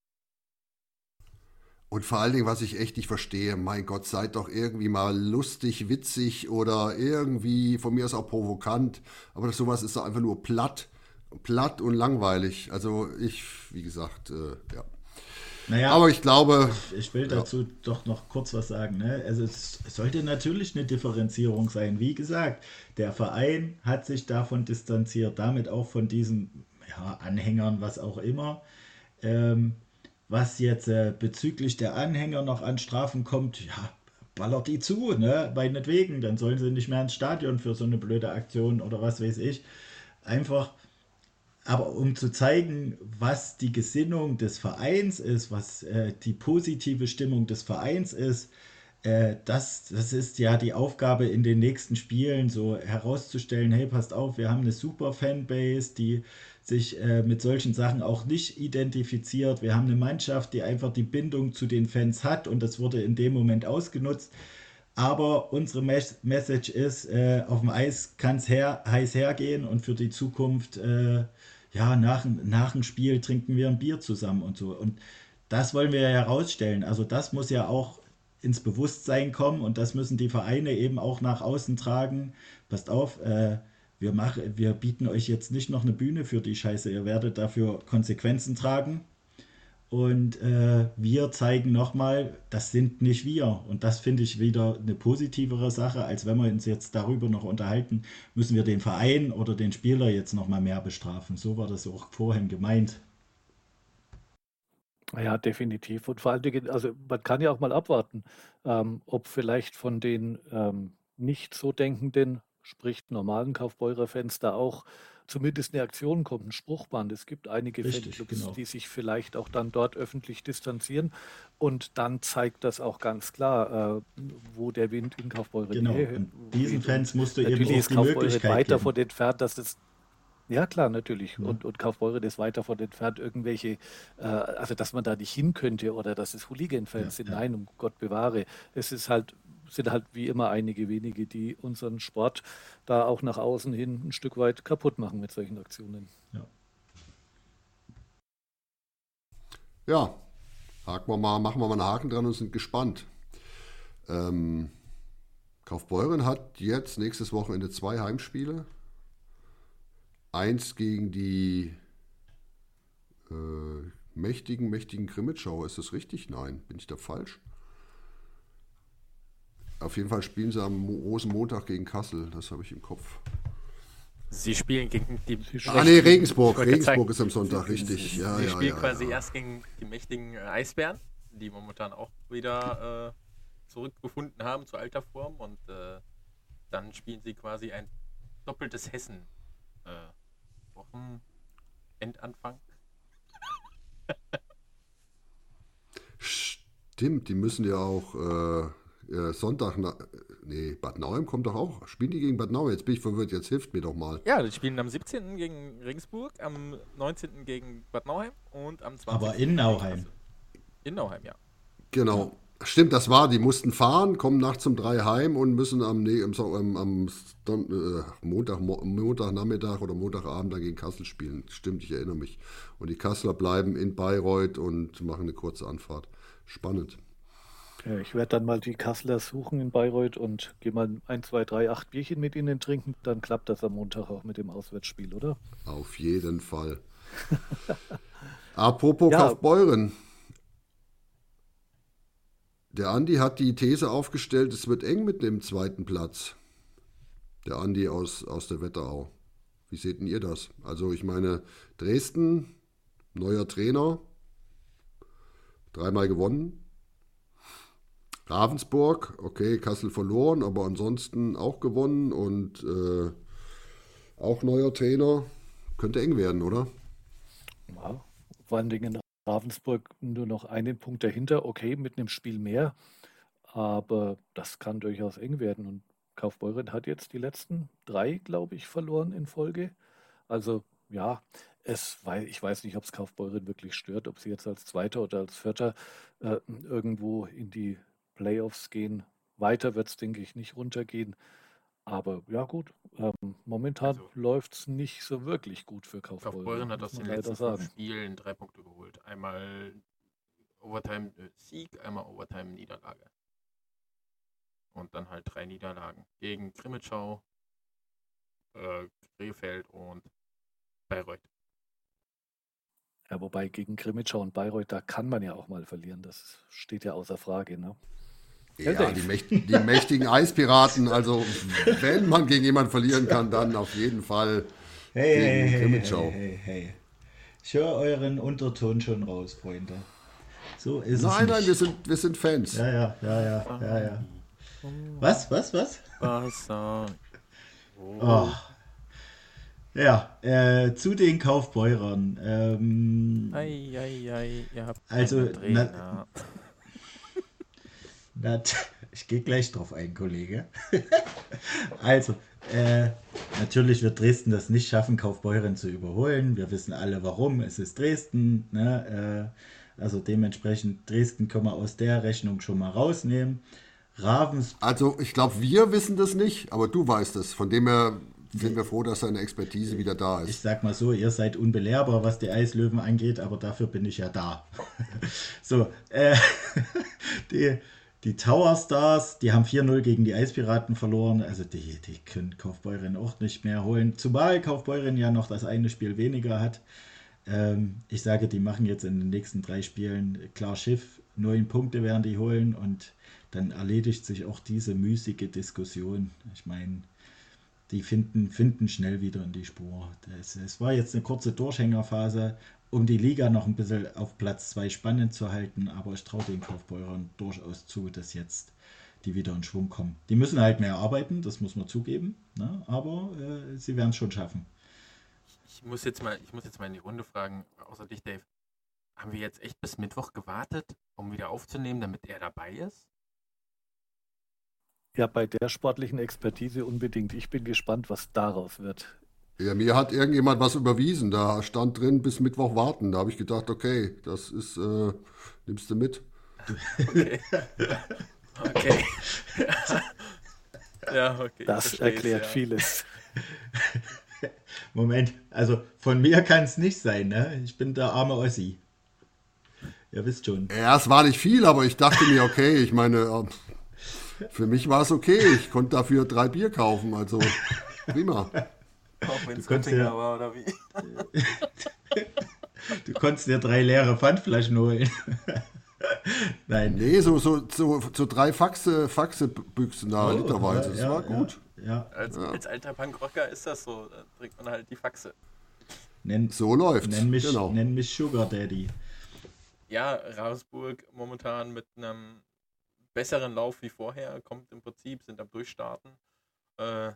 Und vor allen Dingen, was ich echt nicht verstehe, mein Gott, seid doch irgendwie mal lustig, witzig oder irgendwie von mir aus auch provokant. Aber sowas ist doch einfach nur platt, platt und langweilig. Also ich, wie gesagt, äh, ja. Naja, aber ich glaube. Ich will dazu ja. doch noch kurz was sagen. Ne? Also es sollte natürlich eine Differenzierung sein. Wie gesagt, der Verein hat sich davon distanziert, damit auch von diesen ja, Anhängern, was auch immer. Ähm, was jetzt äh, bezüglich der Anhänger noch an Strafen kommt, ja, ballert die zu, ne? Meinetwegen, dann sollen sie nicht mehr ins Stadion für so eine blöde Aktion oder was weiß ich. Einfach, aber um zu zeigen, was die Gesinnung des Vereins ist, was äh, die positive Stimmung des Vereins ist, äh, das, das ist ja die Aufgabe in den nächsten Spielen, so herauszustellen, hey, passt auf, wir haben eine super Fanbase, die sich äh, mit solchen Sachen auch nicht identifiziert. Wir haben eine Mannschaft, die einfach die Bindung zu den Fans hat und das wurde in dem Moment ausgenutzt. Aber unsere Mes Message ist, äh, auf dem Eis kann es her heiß hergehen und für die Zukunft, äh, ja, nach, nach dem Spiel trinken wir ein Bier zusammen und so. Und das wollen wir ja herausstellen. Also das muss ja auch ins Bewusstsein kommen und das müssen die Vereine eben auch nach außen tragen. Passt auf, äh, wir, machen, wir bieten euch jetzt nicht noch eine Bühne für die Scheiße, ihr werdet dafür Konsequenzen tragen. Und äh, wir zeigen nochmal, das sind nicht wir. Und das finde ich wieder eine positivere Sache, als wenn wir uns jetzt darüber noch unterhalten, müssen wir den Verein oder den Spieler jetzt nochmal mehr bestrafen. So war das auch vorhin gemeint. Ja, definitiv. Und vor allen Dingen, also man kann ja auch mal abwarten, ähm, ob vielleicht von den ähm, nicht so denkenden, sprich normalen Kaufbeurer-Fans da auch zumindest eine Aktion kommt, ein Spruchband. Es gibt einige Richtig, Fanclubs, genau. die sich vielleicht auch dann dort öffentlich distanzieren und dann zeigt das auch ganz klar, äh, wo der Wind in Kaufbeuren Genau. Und diesen. Fans musst du eben auch ist die Kaufbeuren Möglichkeit weit geben. davon entfernt, dass das ja, klar, natürlich. Ja. Und, und Kaufbeuren ist weit davon entfernt, irgendwelche, äh, also dass man da nicht hin könnte oder dass es Hooligan-Fans Ja, sind. ja. Nein, um Gott bewahre. Es ist halt, sind halt wie immer einige wenige, die unseren Sport da auch nach außen hin ein Stück weit kaputt machen mit solchen Aktionen. Ja. Ja, haken wir mal, machen wir mal einen Haken dran und sind gespannt. Ähm, Kaufbeuren hat jetzt nächstes Wochenende zwei Heimspiele. Eins gegen die äh, mächtigen, mächtigen Krimitschauer. Ist das richtig? Nein, bin ich da falsch? Auf jeden Fall spielen sie am Mo Rosenmontag gegen Kassel. Das habe ich im Kopf. Sie spielen gegen die. Ah, nee, Regensburg. Regensburg ist am Sonntag, richtig. Ja, Sie ja, spielen ja, quasi ja. erst gegen die mächtigen äh, Eisbären, die momentan auch wieder äh, zurückgefunden haben zu alter Form und äh, dann spielen sie quasi ein doppeltes Hessen. Äh, Wochenendanfang. Stimmt, die müssen ja auch äh, äh, Sonntag. Na, nee, Bad Nauheim kommt doch auch. Spielen die gegen Bad Nauheim? Jetzt bin ich verwirrt, jetzt hilft mir doch mal. Ja, die spielen am 17. gegen Regensburg, am 19. gegen Bad Nauheim und am 20. Aber in Nauheim. In Nauheim, ja. Genau. Stimmt, das war, die mussten fahren, kommen nachts um drei heim und müssen am, nee, am, am, am Don, äh, Montag, Mo- Montagnachmittag oder Montagabend dann gegen Kassel spielen. Stimmt, ich erinnere mich. Und die Kasseler bleiben in Bayreuth und machen eine kurze Anfahrt. Spannend. Ja, ich werde dann mal die Kasseler suchen in Bayreuth und gehe mal ein, zwei, drei, acht Bierchen mit ihnen trinken. Dann klappt das am Montag auch mit dem Auswärtsspiel, oder? Auf jeden Fall. Apropos Ja. Kaufbeuren. Der Andi hat die These aufgestellt, es wird eng mit dem zweiten Platz. Der Andi aus, aus der Wetterau. Wie seht denn ihr das? Also ich meine, Dresden, neuer Trainer, dreimal gewonnen. Ravensburg, okay, Kassel verloren, aber ansonsten auch gewonnen und äh, auch neuer Trainer. Könnte eng werden, oder? Ja, vor allen Dingen Ravensburg nur noch einen Punkt dahinter, okay, mit einem Spiel mehr, aber das kann durchaus eng werden. Und Kaufbeuren hat jetzt die letzten drei, glaube ich, verloren in Folge. Also ja, es, ich weiß nicht, ob es Kaufbeuren wirklich stört, ob sie jetzt als Zweiter oder als Vierter äh, irgendwo in die Playoffs gehen. Weiter wird es, denke ich, nicht runtergehen. Aber ja gut, ähm, momentan Also- läuft es nicht so wirklich gut für Kaufbeuren. Kaufbeuren hat aus den letzten sagen. Spielen drei Punkte geholt. Einmal Overtime-Sieg, einmal Overtime-Niederlage. Und dann halt drei Niederlagen gegen Krimitschau, äh, Krefeld und Bayreuth. Ja, wobei gegen Krimitschau und Bayreuth, da kann man ja auch mal verlieren. Das steht ja außer Frage. Ne? Ja, die, mächt die mächtigen Eispiraten. Also, wenn man gegen jemanden verlieren kann, dann auf jeden Fall Hey, gegen hey, hey, Krimitschau. hey, hey, hey. Ich höre euren Unterton schon raus, Freunde. So ist Nein, es nein, nicht. wir sind, wir sind Fans. Ja, ja, ja, ja, ja, ja. Was, was, was? Wasser. Oh. Ja, äh, zu den Kaufbeurern. Ähm, Ei, ei, ei, ihr habt Also, Trainer. Nat- ich gehe gleich drauf ein, Kollege. also, äh, natürlich wird Dresden das nicht schaffen, Kaufbeuren zu überholen. Wir wissen alle warum. Es ist Dresden. Ne? Äh, also dementsprechend, Dresden können wir aus der Rechnung schon mal rausnehmen. Ravens Also, ich glaube, wir wissen das nicht, aber du weißt es. Von dem her sind wir froh, dass deine Expertise wieder da Ich ist. sag mal so, ihr seid unbelehrbar, was die Eislöwen angeht, aber dafür bin ich ja da. so, äh, die, die Tower Stars, die haben 4-0 gegen die Eispiraten verloren. Also die, die können Kaufbeuren auch nicht mehr holen. Zumal Kaufbeuren ja noch das eine Spiel weniger hat. Ähm, ich sage, die machen jetzt in den nächsten drei Spielen klar Schiff. Neun Punkte werden die holen und dann erledigt sich auch diese müßige Diskussion. Ich meine, die finden, finden schnell wieder in die Spur. Es war jetzt eine kurze Durchhängerphase, um die Liga noch ein bisschen auf Platz 2 spannend zu halten, aber ich traue den Kaufbeurern durchaus zu, dass jetzt die wieder in Schwung kommen. Die müssen halt mehr arbeiten, das muss man zugeben, ne? aber äh, sie werden es schon schaffen. Ich muss, jetzt mal, ich muss jetzt mal in die Runde fragen, außer dich, Dave. Haben wir jetzt echt bis Mittwoch gewartet, um wieder aufzunehmen, damit er dabei ist? Ja, bei der sportlichen Expertise unbedingt. Ich bin gespannt, was daraus wird. Ja, mir hat irgendjemand was überwiesen. Da stand drin, bis Mittwoch warten. Da habe ich gedacht, okay, das ist, äh, nimmst du mit. Okay. okay. ja, okay. Das erklärt ja. vieles. Moment, also von mir kann es nicht sein, ne? Ich bin der arme Ossi. Ihr wisst schon. Ja, es war nicht viel, aber ich dachte mir, okay, ich meine, äh, für mich war es okay. Ich konnte dafür drei Bier kaufen, also prima. Auch wenn es ja, war, oder wie? du konntest dir drei leere Pfandflaschen holen. Nein. Nee, so, so, so, so drei Faxe, Faxe-Büchsen da, oh, literweise. Das ja, war gut. Ja. Als, als alter Punkrocker ist das so. Da trinkt man halt die Faxe. Nenn, so läuft. Nenn mich, genau. nenn mich Sugar Daddy. Ja, Ravensburg momentan mit einem besseren Lauf wie vorher, kommt im Prinzip, sind am Durchstarten. Äh,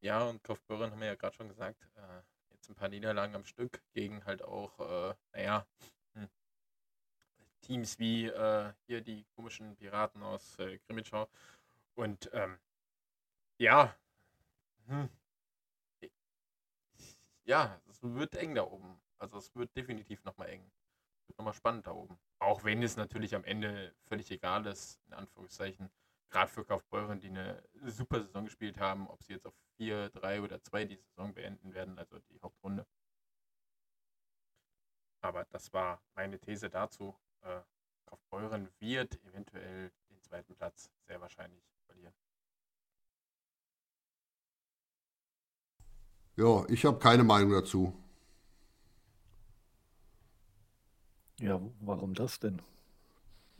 ja, und Kaufbeuren haben wir ja gerade schon gesagt, äh, jetzt ein paar Niederlagen am Stück gegen halt auch, äh, naja, hm, Teams wie äh, hier die komischen Piraten aus äh, Grimmitschau. Und ähm, ja, hm, ja, es wird eng da oben. Also es wird definitiv nochmal eng. Es wird nochmal spannend da oben. Auch wenn es natürlich am Ende völlig egal ist, in Anführungszeichen, gerade für Kaufbeuren, die eine super Saison gespielt haben, ob sie jetzt auf 4, 3 oder 2 die Saison beenden werden, also die Hauptrunde. Aber das war meine These dazu. Äh, Kaufbeuren wird eventuell den zweiten Platz sehr wahrscheinlich verlieren. Ja, ich habe keine Meinung dazu. Ja, warum das denn?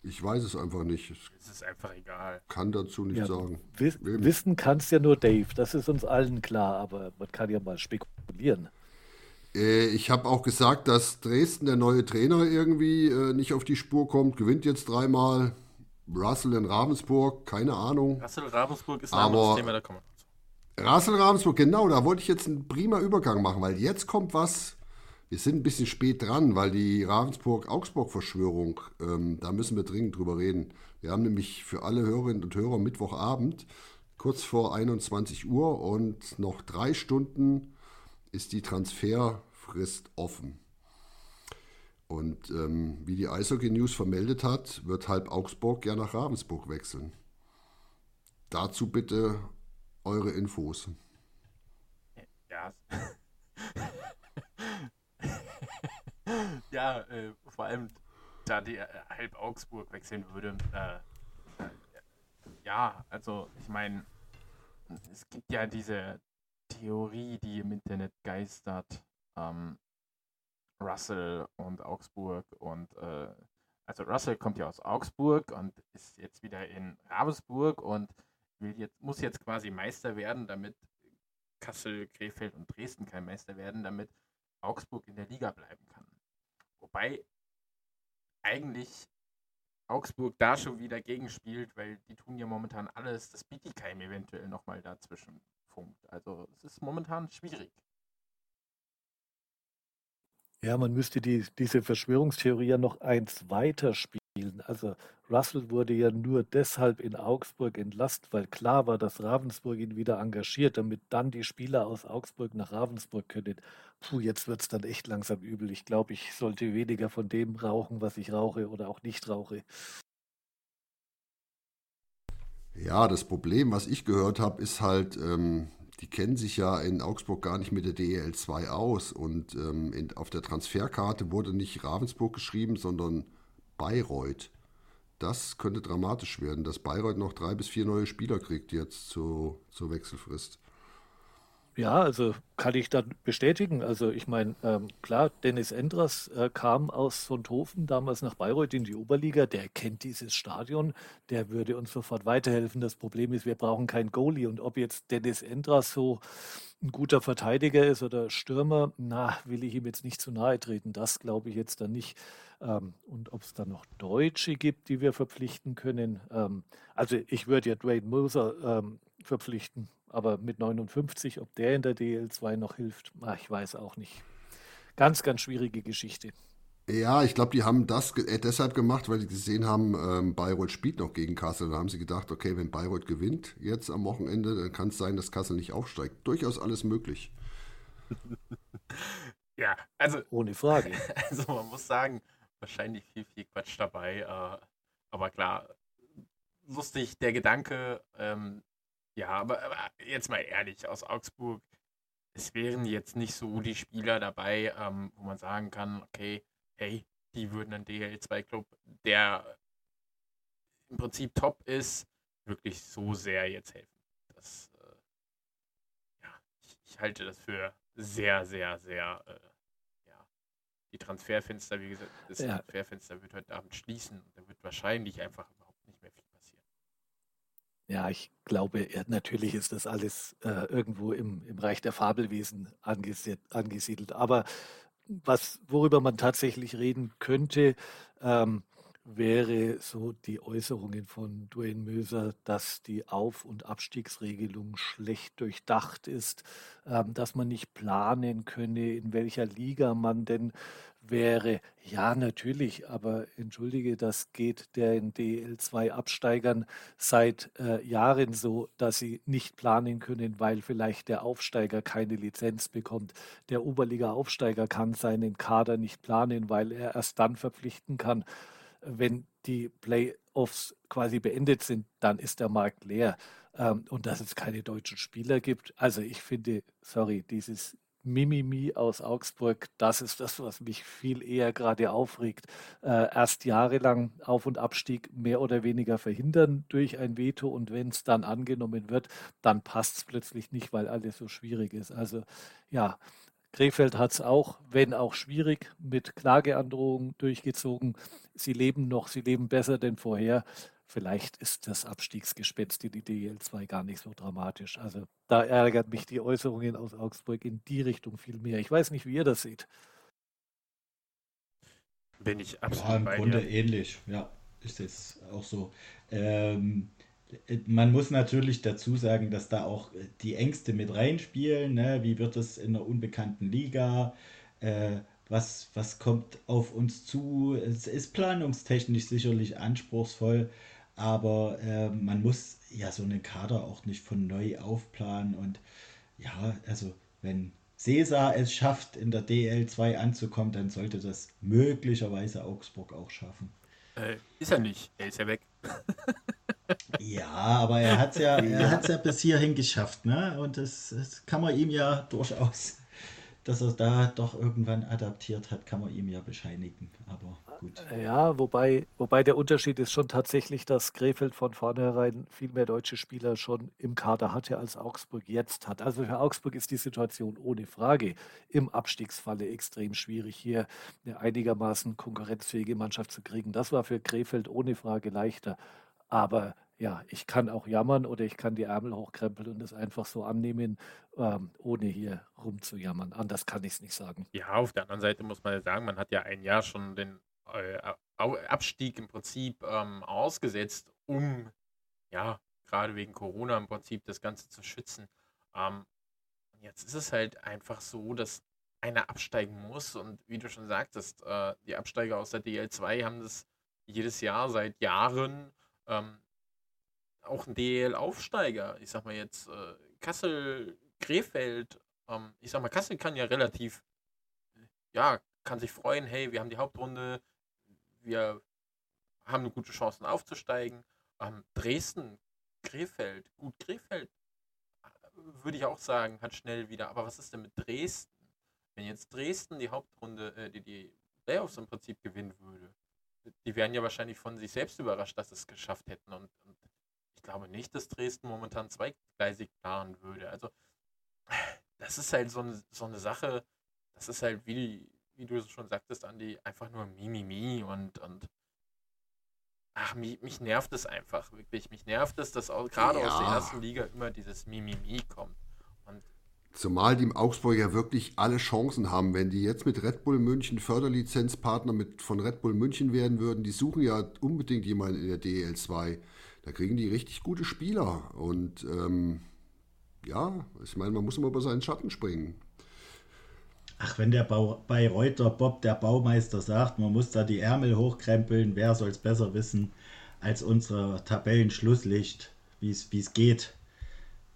Ich weiß es einfach nicht. Es ist einfach egal. Kann dazu nicht ja, sagen. Wiss, wissen kann es ja nur Dave, das ist uns allen klar, aber man kann ja mal spekulieren. Äh, ich habe auch gesagt, dass Dresden, der neue Trainer, irgendwie äh, nicht auf die Spur kommt, gewinnt jetzt dreimal. Russell in Ravensburg, keine Ahnung. Russell Ravensburg ist ein anderes Thema, da kommen wir Russell Ravensburg, genau, da wollte ich jetzt einen prima Übergang machen, weil jetzt kommt was, wir sind ein bisschen spät dran, weil die Ravensburg-Augsburg-Verschwörung, ähm, da müssen wir dringend drüber reden. Wir haben nämlich für alle Hörerinnen und Hörer Mittwochabend kurz vor 21 Uhr und noch drei Stunden ist die Transferfrist offen. Und ähm, wie die Eishockey News vermeldet hat, wird halb Augsburg ja nach Ravensburg wechseln. Dazu bitte eure Infos. Ja. Ja, äh, vor allem, da die äh, halb Augsburg wechseln würde. Äh, äh, ja, also ich meine, es gibt ja diese Theorie, die im Internet geistert. Ähm, Russell und Augsburg und äh, also Russell kommt ja aus Augsburg und ist jetzt wieder in Ravensburg und will jetzt, muss jetzt quasi Meister werden, damit Kassel, Krefeld und Dresden kein Meister werden, damit Augsburg in der Liga bleiben kann. Wobei eigentlich Augsburg da schon wieder gegenspielt, weil die tun ja momentan alles, das Bietigheim eventuell nochmal dazwischen funkt. Also es ist momentan schwierig. Ja, man müsste die, diese Verschwörungstheorie ja noch eins weiter spielen. Also Russell wurde ja nur deshalb in Augsburg entlasst, weil klar war, dass Ravensburg ihn wieder engagiert, damit dann die Spieler aus Augsburg nach Ravensburg können. Puh, jetzt wird es dann echt langsam übel. Ich glaube, ich sollte weniger von dem rauchen, was ich rauche oder auch nicht rauche. Ja, das Problem, was ich gehört habe, ist halt, ähm, die kennen sich ja in Augsburg gar nicht mit der DEL 2 aus. Und ähm, in, auf der Transferkarte wurde nicht Ravensburg geschrieben, sondern Bayreuth. Das könnte dramatisch werden, dass Bayreuth noch drei bis vier neue Spieler kriegt jetzt zu, zur Wechselfrist. Ja, also kann ich dann bestätigen. Also ich meine, ähm, klar, Dennis Endras äh, kam aus Sonthofen damals nach Bayreuth in die Oberliga. Der kennt dieses Stadion, der würde uns sofort weiterhelfen. Das Problem ist, wir brauchen keinen Goalie. Und ob jetzt Dennis Endras so ein guter Verteidiger ist oder Stürmer, na, will ich ihm jetzt nicht zu nahe treten. Das glaube ich jetzt dann nicht. Ähm, und ob es dann noch Deutsche gibt, die wir verpflichten können. Ähm, also ich würde ja Dwayne Moser ähm, verpflichten aber mit 59, ob der in der DL2 noch hilft, ach, ich weiß auch nicht. Ganz, ganz schwierige Geschichte. Ja, ich glaube, die haben das äh, deshalb gemacht, weil sie gesehen haben, ähm, Bayreuth spielt noch gegen Kassel. Da haben sie gedacht, okay, wenn Bayreuth gewinnt jetzt am Wochenende, dann kann es sein, dass Kassel nicht aufsteigt. Durchaus alles möglich. ja, also. Ohne Frage. Also man muss sagen, wahrscheinlich viel, viel Quatsch dabei. Äh, aber klar, lustig der Gedanke, ähm, ja, aber, aber jetzt mal ehrlich, aus Augsburg, es wären jetzt nicht so die Spieler dabei, ähm, wo man sagen kann, okay, hey, die würden ein DL2-Club, der im Prinzip top ist, wirklich so sehr jetzt helfen. Das, äh, ja, ich, ich, halte das für sehr, sehr, sehr, äh, die Transferfenster, wie gesagt, das ja. Transferfenster wird heute Abend schließen. Da wird wahrscheinlich einfach ja, ich glaube, natürlich ist das alles äh, irgendwo im, im Reich der Fabelwesen angesiedelt. Aber was, worüber man tatsächlich reden könnte, ähm, wäre so die Äußerungen von Dwayne Möser, dass die Auf- und Abstiegsregelung schlecht durchdacht ist, ähm, dass man nicht planen könne, in welcher Liga man denn wäre. Ja, natürlich, aber entschuldige, das geht den DL2-Absteigern seit äh, Jahren so, dass sie nicht planen können, weil vielleicht der Aufsteiger keine Lizenz bekommt. Der Oberliga-Aufsteiger kann seinen Kader nicht planen, weil er erst dann verpflichten kann, wenn die Playoffs quasi beendet sind, dann ist der Markt leer. Ähm, und dass es keine deutschen Spieler gibt. Also ich finde, sorry, dieses Mimimi aus Augsburg, das ist das, was mich viel eher gerade aufregt. Äh, erst jahrelang Auf- und Abstieg mehr oder weniger verhindern durch ein Veto und wenn es dann angenommen wird, dann passt es plötzlich nicht, weil alles so schwierig ist. Also ja, Krefeld hat es auch, wenn auch schwierig, mit Klageandrohungen durchgezogen. Sie leben noch, sie leben besser denn vorher. Vielleicht ist das Abstiegsgespenst in die DL2 gar nicht so dramatisch. Also da ärgert mich die Äußerungen aus Augsburg in die Richtung viel mehr. Ich weiß nicht, wie ihr das seht. Bin ich absolut ja, im Grunde dir. ähnlich. Ja, ist es auch so. Ähm, man muss natürlich dazu sagen, dass da auch äh, die Ängste mit reinspielen. Ne? Wie wird es in einer unbekannten Liga? Äh, was, was kommt auf uns zu? Es ist planungstechnisch sicherlich anspruchsvoll, aber äh, man muss ja so einen Kader auch nicht von neu aufplanen. Und ja, also wenn Cesar es schafft, in der DL2 anzukommen, dann sollte das möglicherweise Augsburg auch schaffen. Äh, ist er nicht, er ist ja weg. Ja, aber er hat es ja, er ja bis hierhin geschafft, ne? Und das, das kann man ihm ja durchaus, dass er da doch irgendwann adaptiert hat, kann man ihm ja bescheinigen. Aber gut. Ja, wobei, wobei der Unterschied ist schon tatsächlich, dass Krefeld von vornherein viel mehr deutsche Spieler schon im Kader hatte, als Augsburg jetzt hat. Also für Augsburg ist die Situation ohne Frage im Abstiegsfalle extrem schwierig, hier eine einigermaßen konkurrenzfähige Mannschaft zu kriegen. Das war für Krefeld ohne Frage leichter. Aber ja, ich kann auch jammern oder ich kann die Ärmel hochkrempeln und es einfach so annehmen, ähm, ohne hier rumzujammern. Anders kann ich es nicht sagen. Ja, auf der anderen Seite muss man ja sagen, man hat ja ein Jahr schon den äh, Abstieg im Prinzip ähm, ausgesetzt, um ja, gerade wegen Corona im Prinzip das Ganze zu schützen. Ähm, jetzt ist es halt einfach so, dass einer absteigen muss und wie du schon sagtest, äh, die Absteiger aus der DL2 haben das jedes Jahr seit Jahren ähm, auch ein DL-Aufsteiger, ich sag mal jetzt äh, Kassel, Krefeld, ähm, ich sag mal, Kassel kann ja relativ, ja, kann sich freuen, hey, wir haben die Hauptrunde, wir haben eine gute Chance aufzusteigen. Ähm, Dresden, Krefeld, gut, Krefeld würde ich auch sagen, hat schnell wieder, aber was ist denn mit Dresden? Wenn jetzt Dresden die Hauptrunde, äh, die, die Playoffs im Prinzip gewinnen würde, die wären ja wahrscheinlich von sich selbst überrascht, dass sie es geschafft hätten. Und, und ich glaube nicht, dass Dresden momentan zweigleisig planen würde. Also das ist halt so eine, so eine Sache, das ist halt, wie, wie du schon sagtest, Andi, einfach nur Mimimi und, und ach, mich, mich nervt es einfach, wirklich. Mich nervt es, dass auch gerade ja. aus der ersten Liga immer dieses Mimimi kommt. Zumal die Augsburg ja wirklich alle Chancen haben, wenn die jetzt mit Red Bull München Förderlizenzpartner mit, von Red Bull München werden würden, die suchen ja unbedingt jemanden in der DEL 2. Da kriegen die richtig gute Spieler. Und ähm, ja, ich meine, man muss immer über seinen Schatten springen. Ach, wenn der Bau, bei Reuter Bob, der Baumeister, sagt, man muss da die Ärmel hochkrempeln, wer soll es besser wissen als unser Tabellenschlusslicht, wie es geht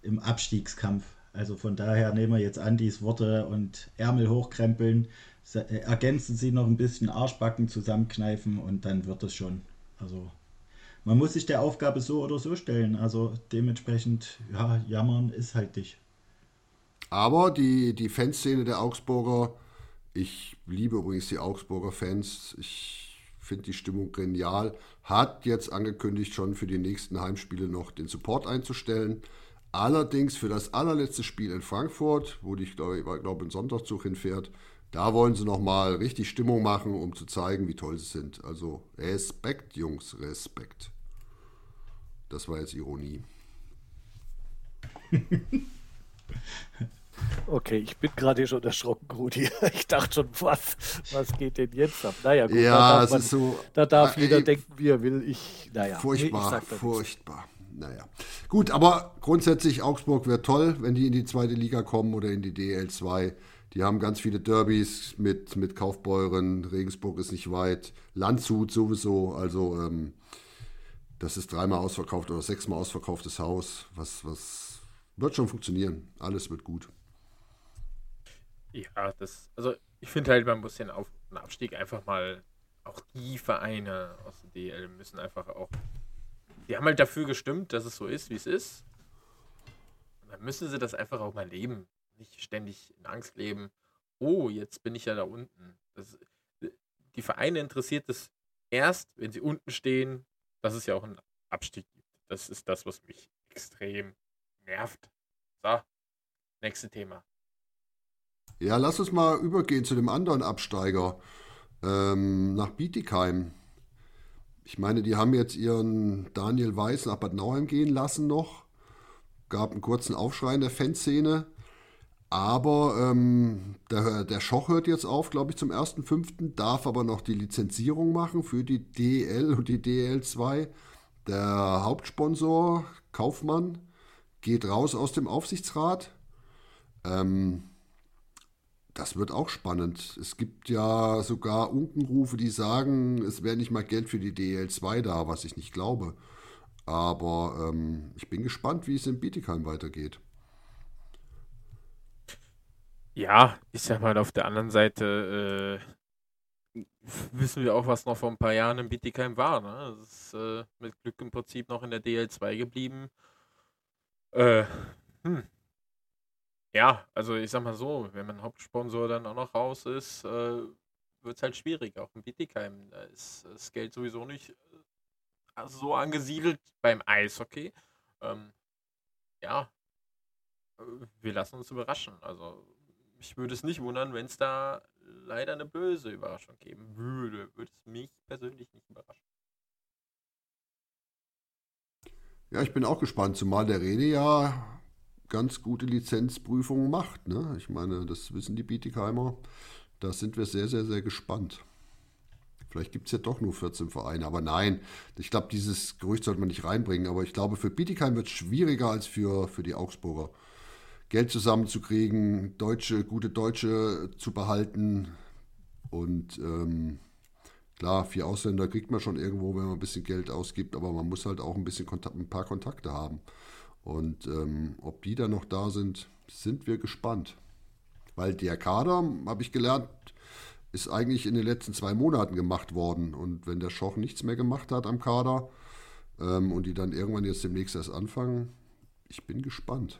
im Abstiegskampf. Also von daher nehmen wir jetzt Andis Worte und Ärmel hochkrempeln, äh, ergänzen sie noch ein bisschen Arschbacken zusammenkneifen und dann wird es schon. Also man muss sich der Aufgabe so oder so stellen. Also dementsprechend, ja, jammern ist halt dich. Aber die, die Fanszene der Augsburger, ich liebe übrigens die Augsburger Fans, ich finde die Stimmung genial, hat jetzt angekündigt, schon für die nächsten Heimspiele noch den Support einzustellen. Allerdings für das allerletzte Spiel in Frankfurt, wo die, ich glaube, glaub, ein Sonntagszug hinfährt, da wollen sie nochmal richtig Stimmung machen, um zu zeigen, wie toll sie sind. Also Respekt, Jungs, Respekt. Das war jetzt Ironie. Okay, ich bin gerade schon erschrocken, Rudi. Ich dachte schon, was, was geht denn jetzt ab? Naja, gut, ja, da darf, man, so, da darf äh, jeder äh, denken, wie er will. Ich, naja, furchtbar, nee, ich furchtbar. Naja, gut, aber grundsätzlich Augsburg wäre toll, wenn die in die zweite Liga kommen oder in die DL2. Die haben ganz viele Derbys mit, mit Kaufbeuren, Regensburg ist nicht weit, Landshut sowieso, also ähm, das ist dreimal ausverkauft oder sechsmal ausverkauftes Haus. Was, was wird schon funktionieren. Alles wird gut. Ja, das, also ich finde halt, man muss den Auf Abstieg einfach mal, auch die Vereine aus der DL müssen einfach auch die haben halt dafür gestimmt, dass es so ist, wie es ist. Und dann müssen sie das einfach auch mal leben. Nicht ständig in Angst leben. Oh, jetzt bin ich ja da unten. Das, die Vereine interessiert es erst, wenn sie unten stehen, dass es ja auch einen Abstieg gibt. Das ist das, was mich extrem nervt. So, nächstes Thema. Ja, lass uns mal übergehen zu dem anderen Absteiger ähm, nach Bietigheim. Ich meine, die haben jetzt ihren Daniel Weiß nach Bad Nauheim gehen lassen noch. Gab einen kurzen Aufschrei in der Fanszene. Aber ähm, der, der Schoch hört jetzt auf, glaube ich, zum 1.5., darf aber noch die Lizenzierung machen für die DL und die DL2. Der Hauptsponsor, Kaufmann, geht raus aus dem Aufsichtsrat. Ähm, das wird auch spannend. Es gibt ja sogar Unkenrufe, die sagen, es wäre nicht mal Geld für die DL2 da, was ich nicht glaube. Aber ähm, ich bin gespannt, wie es in Bietigheim weitergeht. Ja, ich sag mal, auf der anderen Seite äh, wissen wir auch, was noch vor ein paar Jahren in Bietigheim war. Ne? Das ist äh, mit Glück im Prinzip noch in der DL2 geblieben. Äh, hm, ja, also ich sag mal so, wenn mein Hauptsponsor dann auch noch raus ist, äh, wird es halt schwierig, auch in Bietigheim. Da ist das Geld sowieso nicht äh, so angesiedelt beim Eishockey. Ähm, ja, äh, wir lassen uns überraschen. Also mich würde es nicht wundern, wenn es da leider eine böse Überraschung geben würde. Würde es mich persönlich nicht überraschen. Ja, ich bin auch gespannt, zumal der Rede ja ganz gute Lizenzprüfungen macht. Ne? Ich meine, das wissen die Bietigheimer. Da sind wir sehr, sehr, sehr gespannt. Vielleicht gibt es ja doch nur 14 Vereine. Aber nein, ich glaube, dieses Gerücht sollte man nicht reinbringen. Aber ich glaube, für Bietigheim wird es schwieriger als für, für die Augsburger. Geld zusammenzukriegen, Deutsche, gute Deutsche zu behalten. Und ähm, klar, vier Ausländer kriegt man schon irgendwo, wenn man ein bisschen Geld ausgibt. Aber man muss halt auch ein bisschen Kontakt, ein paar Kontakte haben. Und ähm, ob die dann noch da sind, sind wir gespannt. Weil der Kader, habe ich gelernt, ist eigentlich in den letzten zwei Monaten gemacht worden. Und wenn der Schoch nichts mehr gemacht hat am Kader ähm, und die dann irgendwann jetzt demnächst erst anfangen, ich bin gespannt.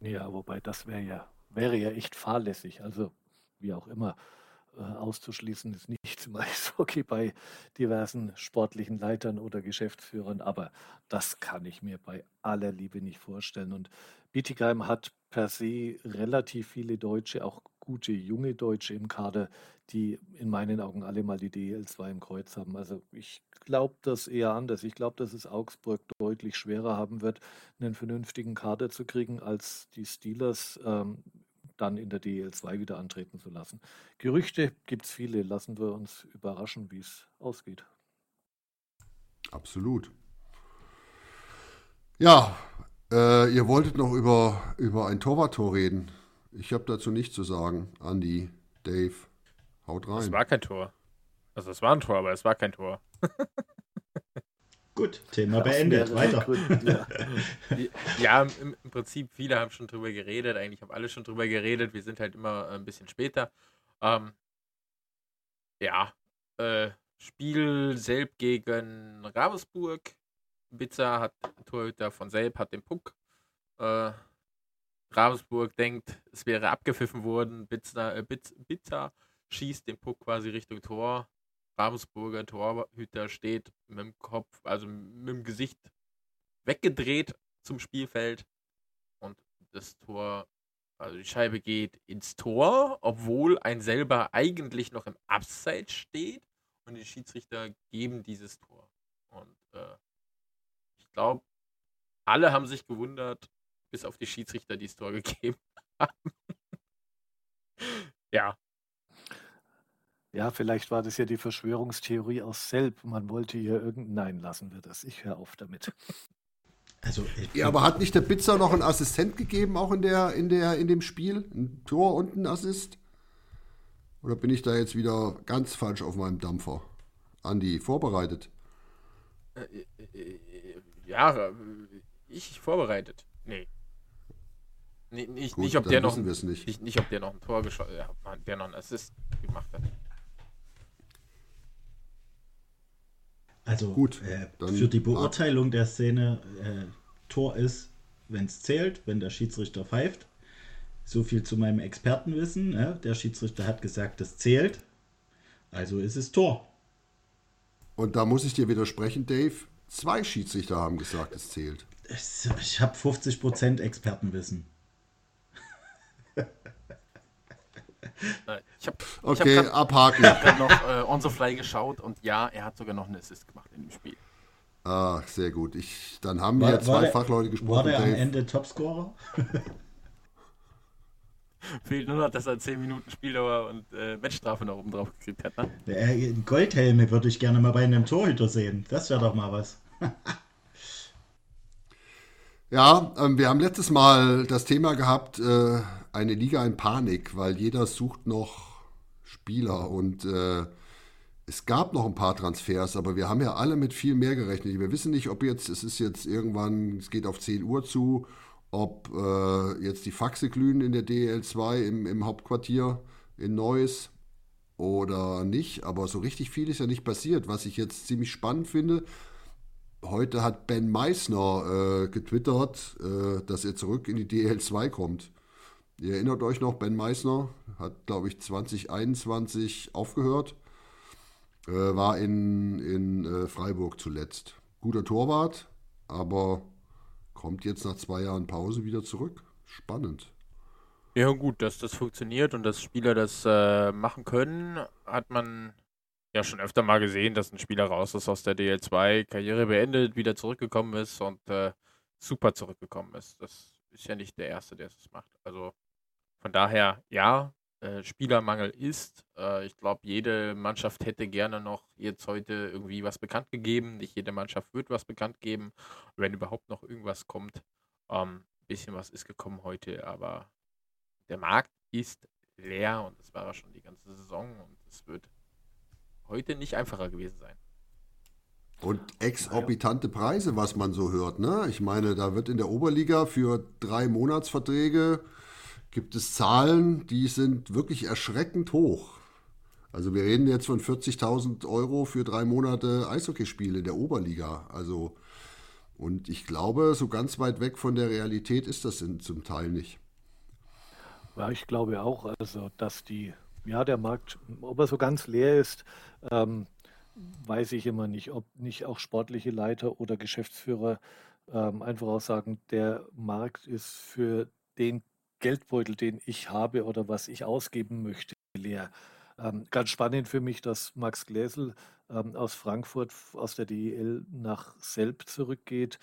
Ja, wobei das wäre ja, wäre ja echt fahrlässig. Also wie auch immer. Äh, auszuschließen ist nichts im Eishockey bei diversen sportlichen Leitern oder Geschäftsführern, aber das kann ich mir bei aller Liebe nicht vorstellen. Und Bietigheim hat per se relativ viele Deutsche, auch gute junge Deutsche im Kader, die in meinen Augen alle mal die DL2 im Kreuz haben. Also ich glaube das eher anders. Ich glaube, dass es Augsburg deutlich schwerer haben wird, einen vernünftigen Kader zu kriegen, als die Steelers ähm, dann in der DL2 wieder antreten zu lassen. Gerüchte gibt es viele. Lassen wir uns überraschen, wie es ausgeht. Absolut. Ja, äh, ihr wolltet noch über, über ein Torwarttor reden. Ich habe dazu nichts zu sagen. Andy, Dave, haut rein. Es war kein Tor. Also es war ein Tor, aber es war kein Tor. Gut, Thema beendet. Weiter. ja, ja im, im, Prinzip, viele haben schon drüber geredet. Eigentlich haben alle schon drüber geredet. Wir sind halt immer ein bisschen später. Ähm, ja, äh, Spiel Selb gegen Ravensburg. Bitzer hat Torhüter von Selb hat den Puck. Äh, Ravensburg denkt, es wäre abgepfiffen worden. Bitzer, äh, Bitzer schießt den Puck quasi Richtung Tor. Ravensburger Torhüter steht mit dem Kopf, also mit dem Gesicht weggedreht zum Spielfeld. Und das Tor, also die Scheibe geht ins Tor, obwohl ein selber eigentlich noch im Abseits steht. Und die Schiedsrichter geben dieses Tor. Und äh, ich glaube, alle haben sich gewundert, bis auf die Schiedsrichter, die das Tor gegeben haben. ja. Ja, vielleicht war das ja die Verschwörungstheorie aus Selb. Man wollte hier irgendein. Nein, lassen wir das. Ich höre auf damit. Also, ja, aber hat nicht der Pizza noch einen Assistent gegeben, auch in, der, in, der, in dem Spiel? Ein Tor und ein Assist? Oder bin ich da jetzt wieder ganz falsch auf meinem Dampfer? Andi, vorbereitet? Äh, äh, äh, ja, ich vorbereitet. Nee. Nee, nicht, Gut, nicht, ob der noch ein, nicht. Nicht, nicht, ob der noch ein Tor geschossen hat, der noch ein Assist gemacht hat. Also Gut, äh, für die Beurteilung der Szene äh, Tor ist, wenn es zählt, wenn der Schiedsrichter pfeift. So viel zu meinem Expertenwissen. Ne? Der Schiedsrichter hat gesagt, es zählt. Also ist es Tor. Und da muss ich dir widersprechen, Dave. Zwei Schiedsrichter haben gesagt, es zählt. Ich habe 50% Expertenwissen. Ich habe okay, ich hab abhaken. Ich habe noch äh, on the fly geschaut und ja, er hat sogar noch einen Assist gemacht in dem Spiel. Ach, sehr gut. Ich, dann haben war, wir zwei der, Fachleute gesprochen. War der Dave. am Ende Topscorer? Fehlt nur noch, dass er 10 Minuten Spieldauer und äh, Matchstrafe noch oben drauf gekriegt hat. Ne? Äh, Goldhelme würde ich gerne mal bei einem Torhüter sehen. Das wäre doch mal was. ja, ähm, wir haben letztes Mal das Thema gehabt, äh, eine Liga in Panik, weil jeder sucht noch Spieler und äh, es gab noch ein paar Transfers, aber wir haben ja alle mit viel mehr gerechnet. Wir wissen nicht, ob jetzt, es ist jetzt irgendwann, es geht auf 10 Uhr zu, ob äh, jetzt die Faxe glühen in der DL2 im, im Hauptquartier in Neuss oder nicht. Aber so richtig viel ist ja nicht passiert. Was ich jetzt ziemlich spannend finde, heute hat Ben Meissner äh, getwittert, äh, dass er zurück in die DL2 kommt. Ihr erinnert euch noch, Ben Meissner hat, glaube ich, 2021 aufgehört, äh, war in, in äh, Freiburg zuletzt. Guter Torwart, aber kommt jetzt nach zwei Jahren Pause wieder zurück. Spannend. Ja, gut, dass das funktioniert und dass Spieler das äh, machen können, hat man ja schon öfter mal gesehen, dass ein Spieler raus ist aus der DL2, Karriere beendet, wieder zurückgekommen ist und äh, super zurückgekommen ist. Das ist ja nicht der Erste, der es macht. Also von daher, ja, äh, Spielermangel ist. Äh, ich glaube, jede Mannschaft hätte gerne noch jetzt heute irgendwie was bekannt gegeben. Nicht jede Mannschaft wird was bekannt geben. Wenn überhaupt noch irgendwas kommt, ein ähm, bisschen was ist gekommen heute, aber der Markt ist leer und das war er schon die ganze Saison und es wird heute nicht einfacher gewesen sein. Und exorbitante Preise, was man so hört. Ne? Ich meine, da wird in der Oberliga für drei Monatsverträge gibt es Zahlen, die sind wirklich erschreckend hoch. Also wir reden jetzt von 40.000 Euro für drei Monate Eishockeyspiele in der Oberliga. Also und ich glaube, so ganz weit weg von der Realität ist das in, zum Teil nicht. Ja, ich glaube auch, also dass die, ja, der Markt, ob er so ganz leer ist, ähm, weiß ich immer nicht, ob nicht auch sportliche Leiter oder Geschäftsführer ähm, einfach auch sagen, der Markt ist für den Geldbeutel, den ich habe oder was ich ausgeben möchte, leer. Ähm, ganz spannend für mich, dass Max Gläsel ähm, aus Frankfurt, aus der DEL nach Selb zurückgeht.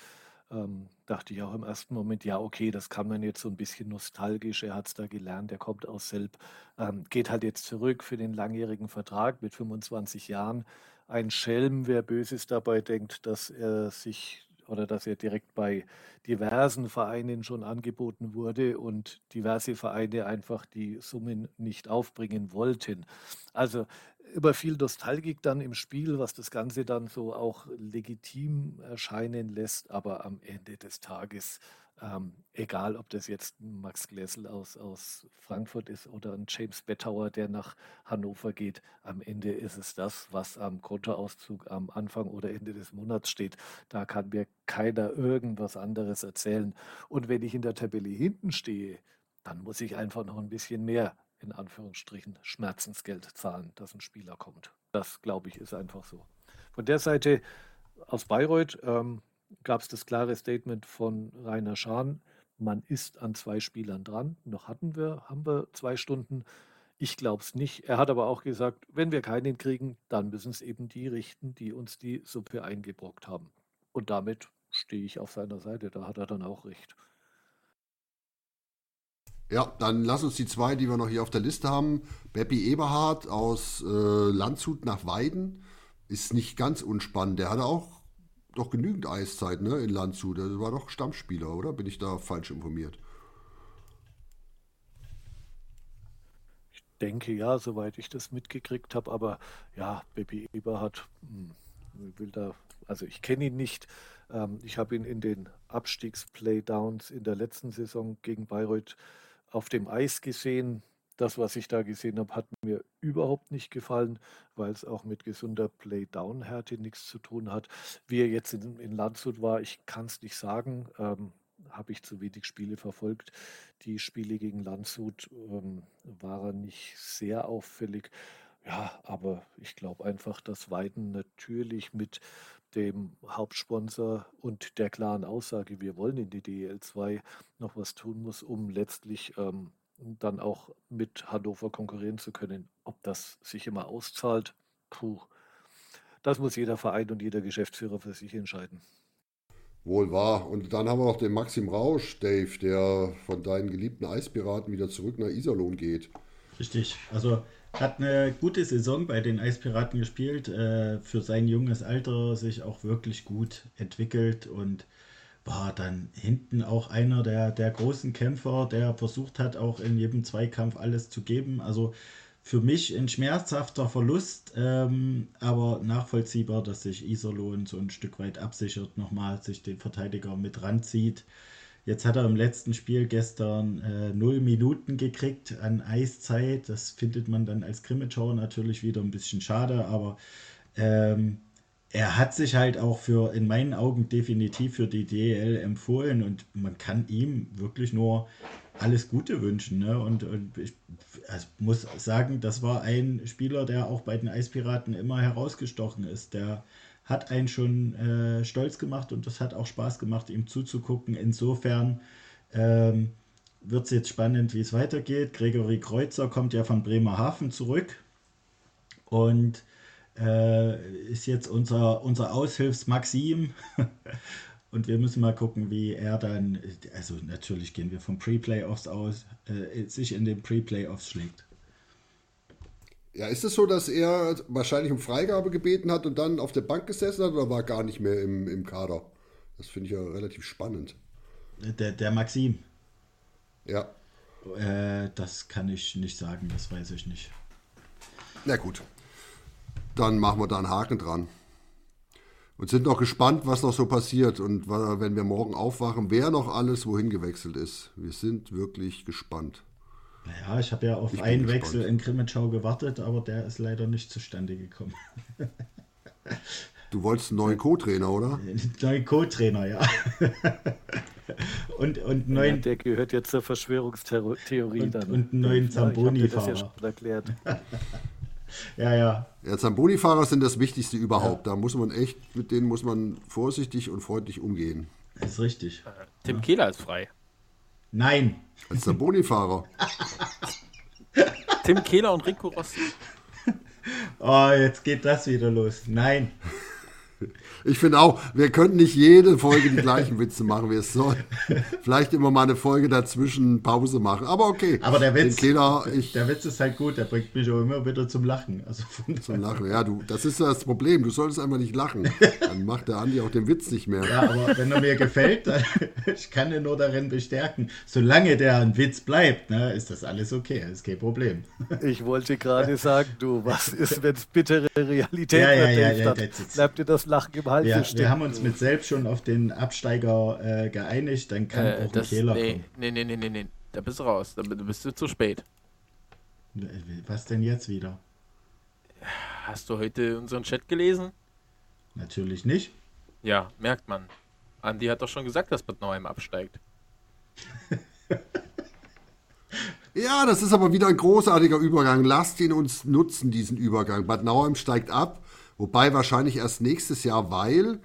Ähm, dachte ich auch im ersten Moment, ja, okay, das kann man jetzt so ein bisschen nostalgisch. Er hat es da gelernt, er kommt aus Selb, ähm, geht halt jetzt zurück für den langjährigen Vertrag mit 25 Jahren. Ein Schelm, wer Böses dabei denkt, dass er sich oder dass er direkt bei diversen Vereinen schon angeboten wurde und diverse Vereine einfach die Summen nicht aufbringen wollten. Also über viel Nostalgik dann im Spiel, was das Ganze dann so auch legitim erscheinen lässt, aber am Ende des Tages ähm, egal, ob das jetzt ein Max Glessel aus, aus Frankfurt ist oder ein James Bettauer, der nach Hannover geht, am Ende ist es das, was am Kontoauszug am Anfang oder Ende des Monats steht. Da kann mir keiner irgendwas anderes erzählen. Und wenn ich in der Tabelle hinten stehe, dann muss ich einfach noch ein bisschen mehr, in Anführungsstrichen, Schmerzensgeld zahlen, dass ein Spieler kommt. Das, glaube ich, ist einfach so. Von der Seite aus Bayreuth, ähm, gab es das klare Statement von Rainer Schahn, man ist an zwei Spielern dran. Noch hatten wir, haben wir zwei Stunden. Ich glaube es nicht. Er hat aber auch gesagt, wenn wir keinen kriegen, dann müssen es eben die richten, die uns die Suppe eingebrockt haben. Und damit stehe ich auf seiner Seite. Da hat er dann auch recht. Ja, dann lass uns die zwei, die wir noch hier auf der Liste haben. Beppi Eberhardt aus äh, Landshut nach Weiden ist nicht ganz unspannend. Der hatte auch doch genügend Eiszeit ne, in Landshut. Der war doch Stammspieler, oder? Bin ich da falsch informiert? Ich denke ja, soweit ich das mitgekriegt habe. Aber ja, Baby Eberhardt, hm, will da, also ich kenne ihn nicht. Ähm, ich habe ihn in den Abstiegsplaydowns in der letzten Saison gegen Bayreuth auf dem Eis gesehen das, was ich da gesehen habe, hat mir überhaupt nicht gefallen, weil es auch mit gesunder Play-Down-Härte nichts zu tun hat. Wie er jetzt in, in Landshut war, ich kann es nicht sagen. Ähm, habe ich zu wenig Spiele verfolgt. Die Spiele gegen Landshut ähm, waren nicht sehr auffällig. Ja, aber ich glaube einfach, dass Weiden natürlich mit dem Hauptsponsor und der klaren Aussage, wir wollen in die DL 2 noch was tun muss, um letztlich ähm, dann auch mit Hannover konkurrieren zu können. Ob das sich immer auszahlt, puh, das muss jeder Verein und jeder Geschäftsführer für sich entscheiden. Wohl wahr. Und dann haben wir noch den Maxim Rausch, Dave, der von deinen geliebten Eispiraten wieder zurück nach Iserlohn geht. Richtig. Also hat eine gute Saison bei den Eispiraten gespielt, äh, für sein junges Alter sich auch wirklich gut entwickelt und war dann hinten auch einer der, der großen Kämpfer, der versucht hat, auch in jedem Zweikampf alles zu geben. Also für mich ein schmerzhafter Verlust, ähm, aber nachvollziehbar, dass sich Iserlohn so ein Stück weit absichert, nochmal sich den Verteidiger mit ranzieht. Jetzt hat er im letzten Spiel gestern äh, null Minuten gekriegt an Eiszeit. Das findet man dann als Krimitschauer natürlich wieder ein bisschen schade, aber ähm, er hat sich halt auch für, in meinen Augen, definitiv für die DL empfohlen und man kann ihm wirklich nur alles Gute wünschen. Ne? Und, und ich also muss sagen, das war ein Spieler, der auch bei den Eispiraten immer herausgestochen ist. Der hat einen schon äh, stolz gemacht und das hat auch Spaß gemacht, ihm zuzugucken. Insofern ähm, wird es jetzt spannend, wie es weitergeht. Gregory Kreuzer kommt ja von Bremerhaven zurück und äh, ist jetzt unser, unser Aushilfs Maxim. Und wir müssen mal gucken, wie er dann, also natürlich gehen wir von Pre-Playoffs aus, äh, sich in den Pre-Playoffs schlägt. Ja, ist es so, dass er wahrscheinlich um Freigabe gebeten hat und dann auf der Bank gesessen hat oder war gar nicht mehr im, im Kader? Das finde ich ja relativ spannend. Der, der Maxim. Ja. Äh, das kann ich nicht sagen, das weiß ich nicht. Na gut dann machen wir da einen Haken dran. Und sind noch gespannt, was noch so passiert und wenn wir morgen aufwachen, wer noch alles wohin gewechselt ist. Wir sind wirklich gespannt. Naja, ich habe ja auf einen Wechsel in Grimmitschau gewartet, aber der ist leider nicht zustande gekommen. Du wolltest einen neuen Co-Trainer, oder? Neuen Co-Trainer, ja. und, und neuen, ja, der gehört jetzt zur Verschwörungstheorie und, dann. Und einen neuen Zamboni-Fahrer. Ja, schon erklärt. Ja, ja. Ja, Zamboni-Fahrer sind das Wichtigste überhaupt. Ja. Da muss man echt, mit denen muss man vorsichtig und freundlich umgehen. Das ist richtig. Äh, Tim Kehler ist frei. Nein. Als der Boni-Fahrer. Tim Kehler und Rico Rossi. Oh, jetzt geht das wieder los. Nein. Ich finde auch, wir könnten nicht jede Folge die gleichen Witze machen, wie es soll. Vielleicht immer mal eine Folge dazwischen Pause machen. Aber okay. Aber der Witz, Kehler, ich, der Witz ist halt gut, der bringt mich auch immer wieder zum Lachen. Also zum Lachen. Ja, du, das ist das Problem. Du solltest einfach nicht lachen. Dann macht der Andi auch den Witz nicht mehr. Ja, aber wenn er mir gefällt, dann ich kann ihn nur darin bestärken. Solange der ein Witz bleibt, ne, ist das alles okay, ist kein Problem. Ich wollte gerade sagen, du, was ist, wenn es bittere Realität Ja, ja, wird? ja, ja, das bleibt dir das Lachen im Hals Ja, wir haben uns mit selbst schon auf den Absteiger äh, geeinigt, dann kann Äh, auch ein das, Fehler nee, kommen. nee, nee, nee, nee, nee. Da bist du raus. Da bi- bist du zu spät. Was denn jetzt wieder? Hast du heute unseren Chat gelesen? Natürlich nicht. Ja, merkt man. Andi hat doch schon gesagt, dass Bad Nauheim absteigt. Ja, das ist aber wieder ein großartiger Übergang. Lasst ihn uns nutzen, diesen Übergang. Bad Nauheim steigt ab, wobei wahrscheinlich erst nächstes Jahr, weil,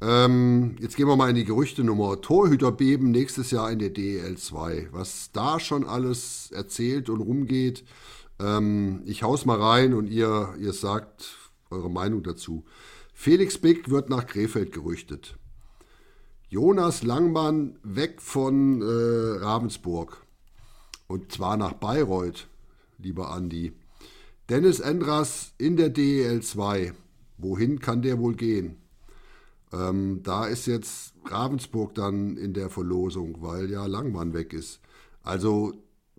ähm, jetzt gehen wir mal in die Gerüchtenummer, Torhüterbeben nächstes Jahr in der DEL 2. Was da schon alles erzählt und rumgeht, ähm, ich hau's mal rein und ihr, ihr sagt eure Meinung dazu. Felix Bick wird nach Krefeld gerüchtet. Jonas Langmann weg von äh, Ravensburg. Und zwar nach Bayreuth, lieber Andi. Dennis Endras in der DEL 2. Wohin kann der wohl gehen? Ähm, da ist jetzt Ravensburg dann in der Verlosung, weil ja Langmann weg ist. Also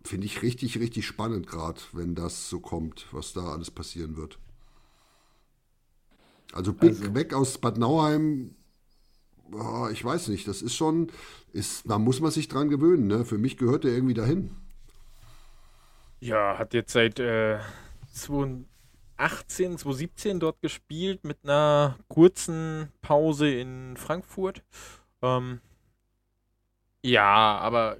finde ich richtig, richtig spannend gerade, wenn das so kommt, was da alles passieren wird. Also Big Also- weg aus Bad Nauheim, oh, ich weiß nicht, das ist schon, ist, da muss man sich dran gewöhnen. Ne? Für mich gehört der irgendwie dahin. Ja, hat jetzt seit äh, 2018, 2017 dort gespielt mit einer kurzen Pause in Frankfurt. Ähm, ja, aber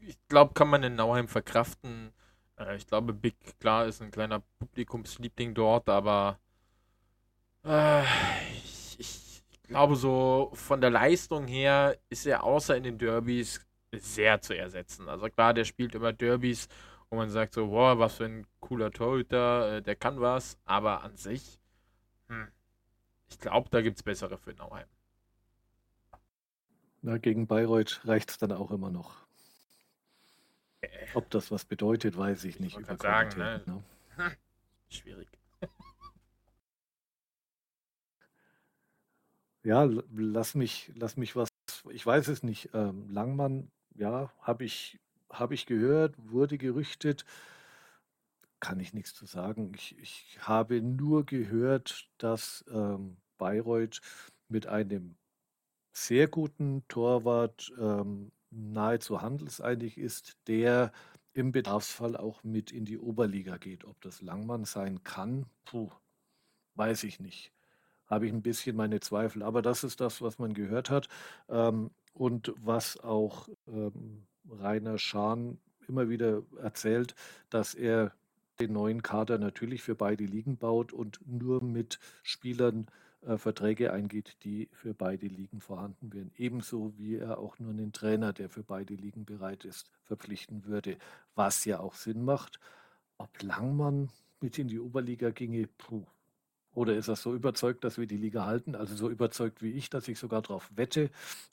ich glaube, kann man in Nauheim verkraften. Äh, ich glaube, Big, klar, ist ein kleiner Publikumsliebling dort, aber äh, ich, ich glaube, so von der Leistung her ist er außer in den Derbys sehr zu ersetzen. Also klar, der spielt immer Derbys, wo man sagt so, boah, was für ein cooler Torhüter, äh, der kann was, aber an sich, hm, ich glaube, da gibt es bessere für Nauheim. Na, gegen Bayreuth reicht es dann auch immer noch. Ob das was bedeutet, weiß ich nicht. wollte über sagen, Qualität, ne? Schwierig. Ja, lass mich, lass mich was, ich weiß es nicht. Ähm, Langmann, ja, habe ich, hab ich gehört, wurde gerüchtet, kann ich nichts zu sagen. Ich, ich habe nur gehört, dass ähm, Bayreuth mit einem sehr guten Torwart ähm, nahezu handelseinig ist, der im Bedarfsfall auch mit in die Oberliga geht. Ob das Langmann sein kann, puh, weiß ich nicht habe ich ein bisschen meine Zweifel. Aber das ist das, was man gehört hat ähm, und was auch ähm, Rainer Schahn immer wieder erzählt, dass er den neuen Kader natürlich für beide Ligen baut und nur mit Spielern äh, Verträge eingeht, die für beide Ligen vorhanden wären. Ebenso wie er auch nur einen Trainer, der für beide Ligen bereit ist, verpflichten würde, was ja auch Sinn macht. Ob Langmann mit in die Oberliga ginge, puh, oder ist er so überzeugt, dass wir die Liga halten? Also so überzeugt wie ich, dass ich sogar darauf wette?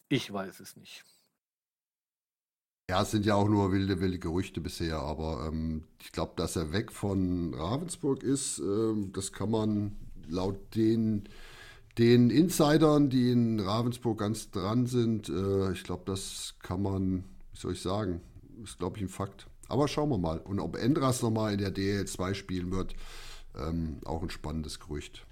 Ich weiß es nicht. Ja, es sind ja auch nur wilde, wilde Gerüchte bisher, aber ähm, ich glaube, dass er weg von Ravensburg ist, ähm, das kann man laut den, den Insidern, die in Ravensburg ganz dran sind, äh, ich glaube, das kann man, wie soll ich sagen, ist, glaube ich, ein Fakt. Aber schauen wir mal. Und ob Endras nochmal in der DL2 spielen wird, ähm, auch ein spannendes Gerücht.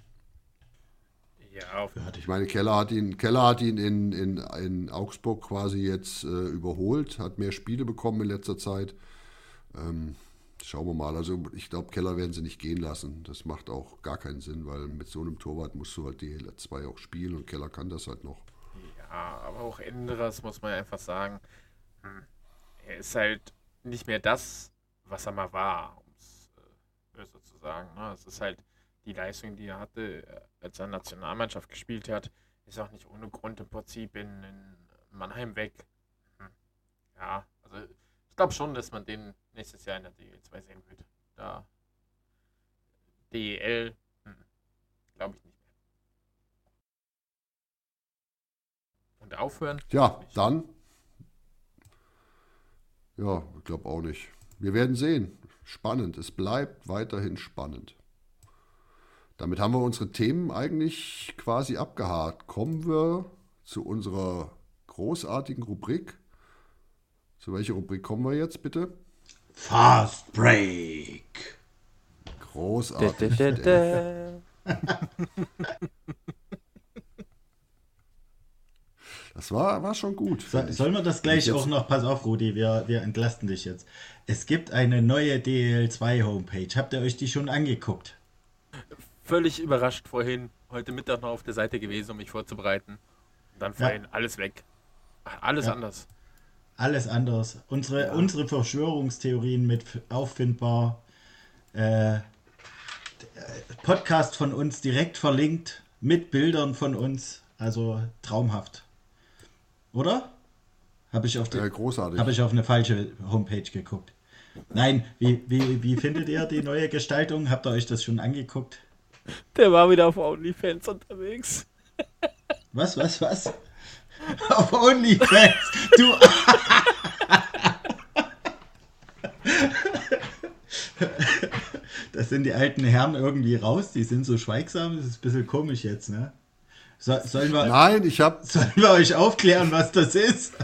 Ja, auf, Ich meine, Keller hat ihn, Keller hat ihn in, in, in Augsburg quasi jetzt äh, überholt, hat mehr Spiele bekommen in letzter Zeit. Ähm, schauen wir mal. Also ich glaube, Keller werden sie nicht gehen lassen. Das macht auch gar keinen Sinn, weil mit so einem Torwart musst du halt die zwei auch spielen und Keller kann das halt noch. ja, aber auch Endres muss man einfach sagen, hm, er ist halt nicht mehr das, was er mal war, um es äh, böse zu sagen. Ne? Es ist halt die Leistung, die er hatte, äh, als er Nationalmannschaft gespielt hat, ist auch nicht ohne Grund im Prinzip in, in Mannheim weg. Hm. Ja, also ich glaube schon, dass man den nächstes Jahr in der DL2 sehen wird. Da DEL, hm. glaube ich nicht mehr. Und aufhören? Ja, dann. Ja, ich glaube auch nicht. Wir werden sehen. Spannend. Es bleibt weiterhin spannend. Damit haben wir unsere Themen eigentlich quasi abgehakt. Kommen wir zu unserer großartigen Rubrik. Zu welcher Rubrik kommen wir jetzt bitte? Fast Break. Großartig. Da, da, da, Das war, war schon gut. So, sollen wir das gleich auch noch, pass auf, Rudi, wir, wir entlasten dich jetzt. Es gibt eine neue DL2 Homepage. Habt ihr euch die schon angeguckt? Völlig überrascht vorhin, heute Mittag noch auf der Seite gewesen, um mich vorzubereiten. Und dann vorhin alles weg. Alles Ja. anders. Alles anders. Unsere, unsere Verschwörungstheorien mit auffindbar. Äh, Podcast von uns direkt verlinkt mit Bildern von uns. Also traumhaft. Oder? Habe ich, auf die- Äh, großartig. hab ich auf eine falsche Homepage geguckt. Nein, wie, wie, wie findet ihr die neue Gestaltung? Habt ihr euch das schon angeguckt? Der war wieder auf OnlyFans unterwegs. Was, was, was? Auf OnlyFans. Du. Das sind die alten Herren irgendwie raus. Die sind so schweigsam. Das ist ein bisschen komisch jetzt, ne? So, sollen, wir, Nein, ich habe sollen wir euch aufklären, was das ist?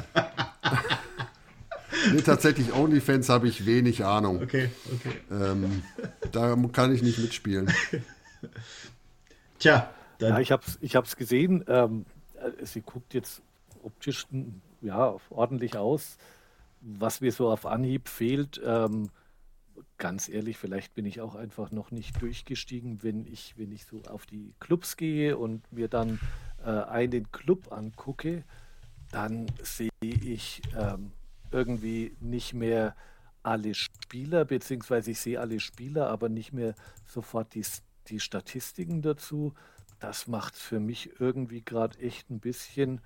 nee, tatsächlich OnlyFans habe ich wenig Ahnung. Okay, okay. Ähm, da kann ich nicht mitspielen. Tja, dann. Ja, ich habe es ich hab's gesehen. Ähm, äh, sie guckt jetzt optisch mm, ja, ordentlich aus. Was mir so auf Anhieb fehlt, ähm, ganz ehrlich, vielleicht bin ich auch einfach noch nicht durchgestiegen, wenn ich, wenn ich so auf die Clubs gehe und mir dann äh, einen Club angucke, dann sehe ich ähm, irgendwie nicht mehr alle Spieler, beziehungsweise ich sehe alle Spieler, aber nicht mehr sofort die, die Statistiken dazu. Das macht es für mich irgendwie gerade echt ein bisschen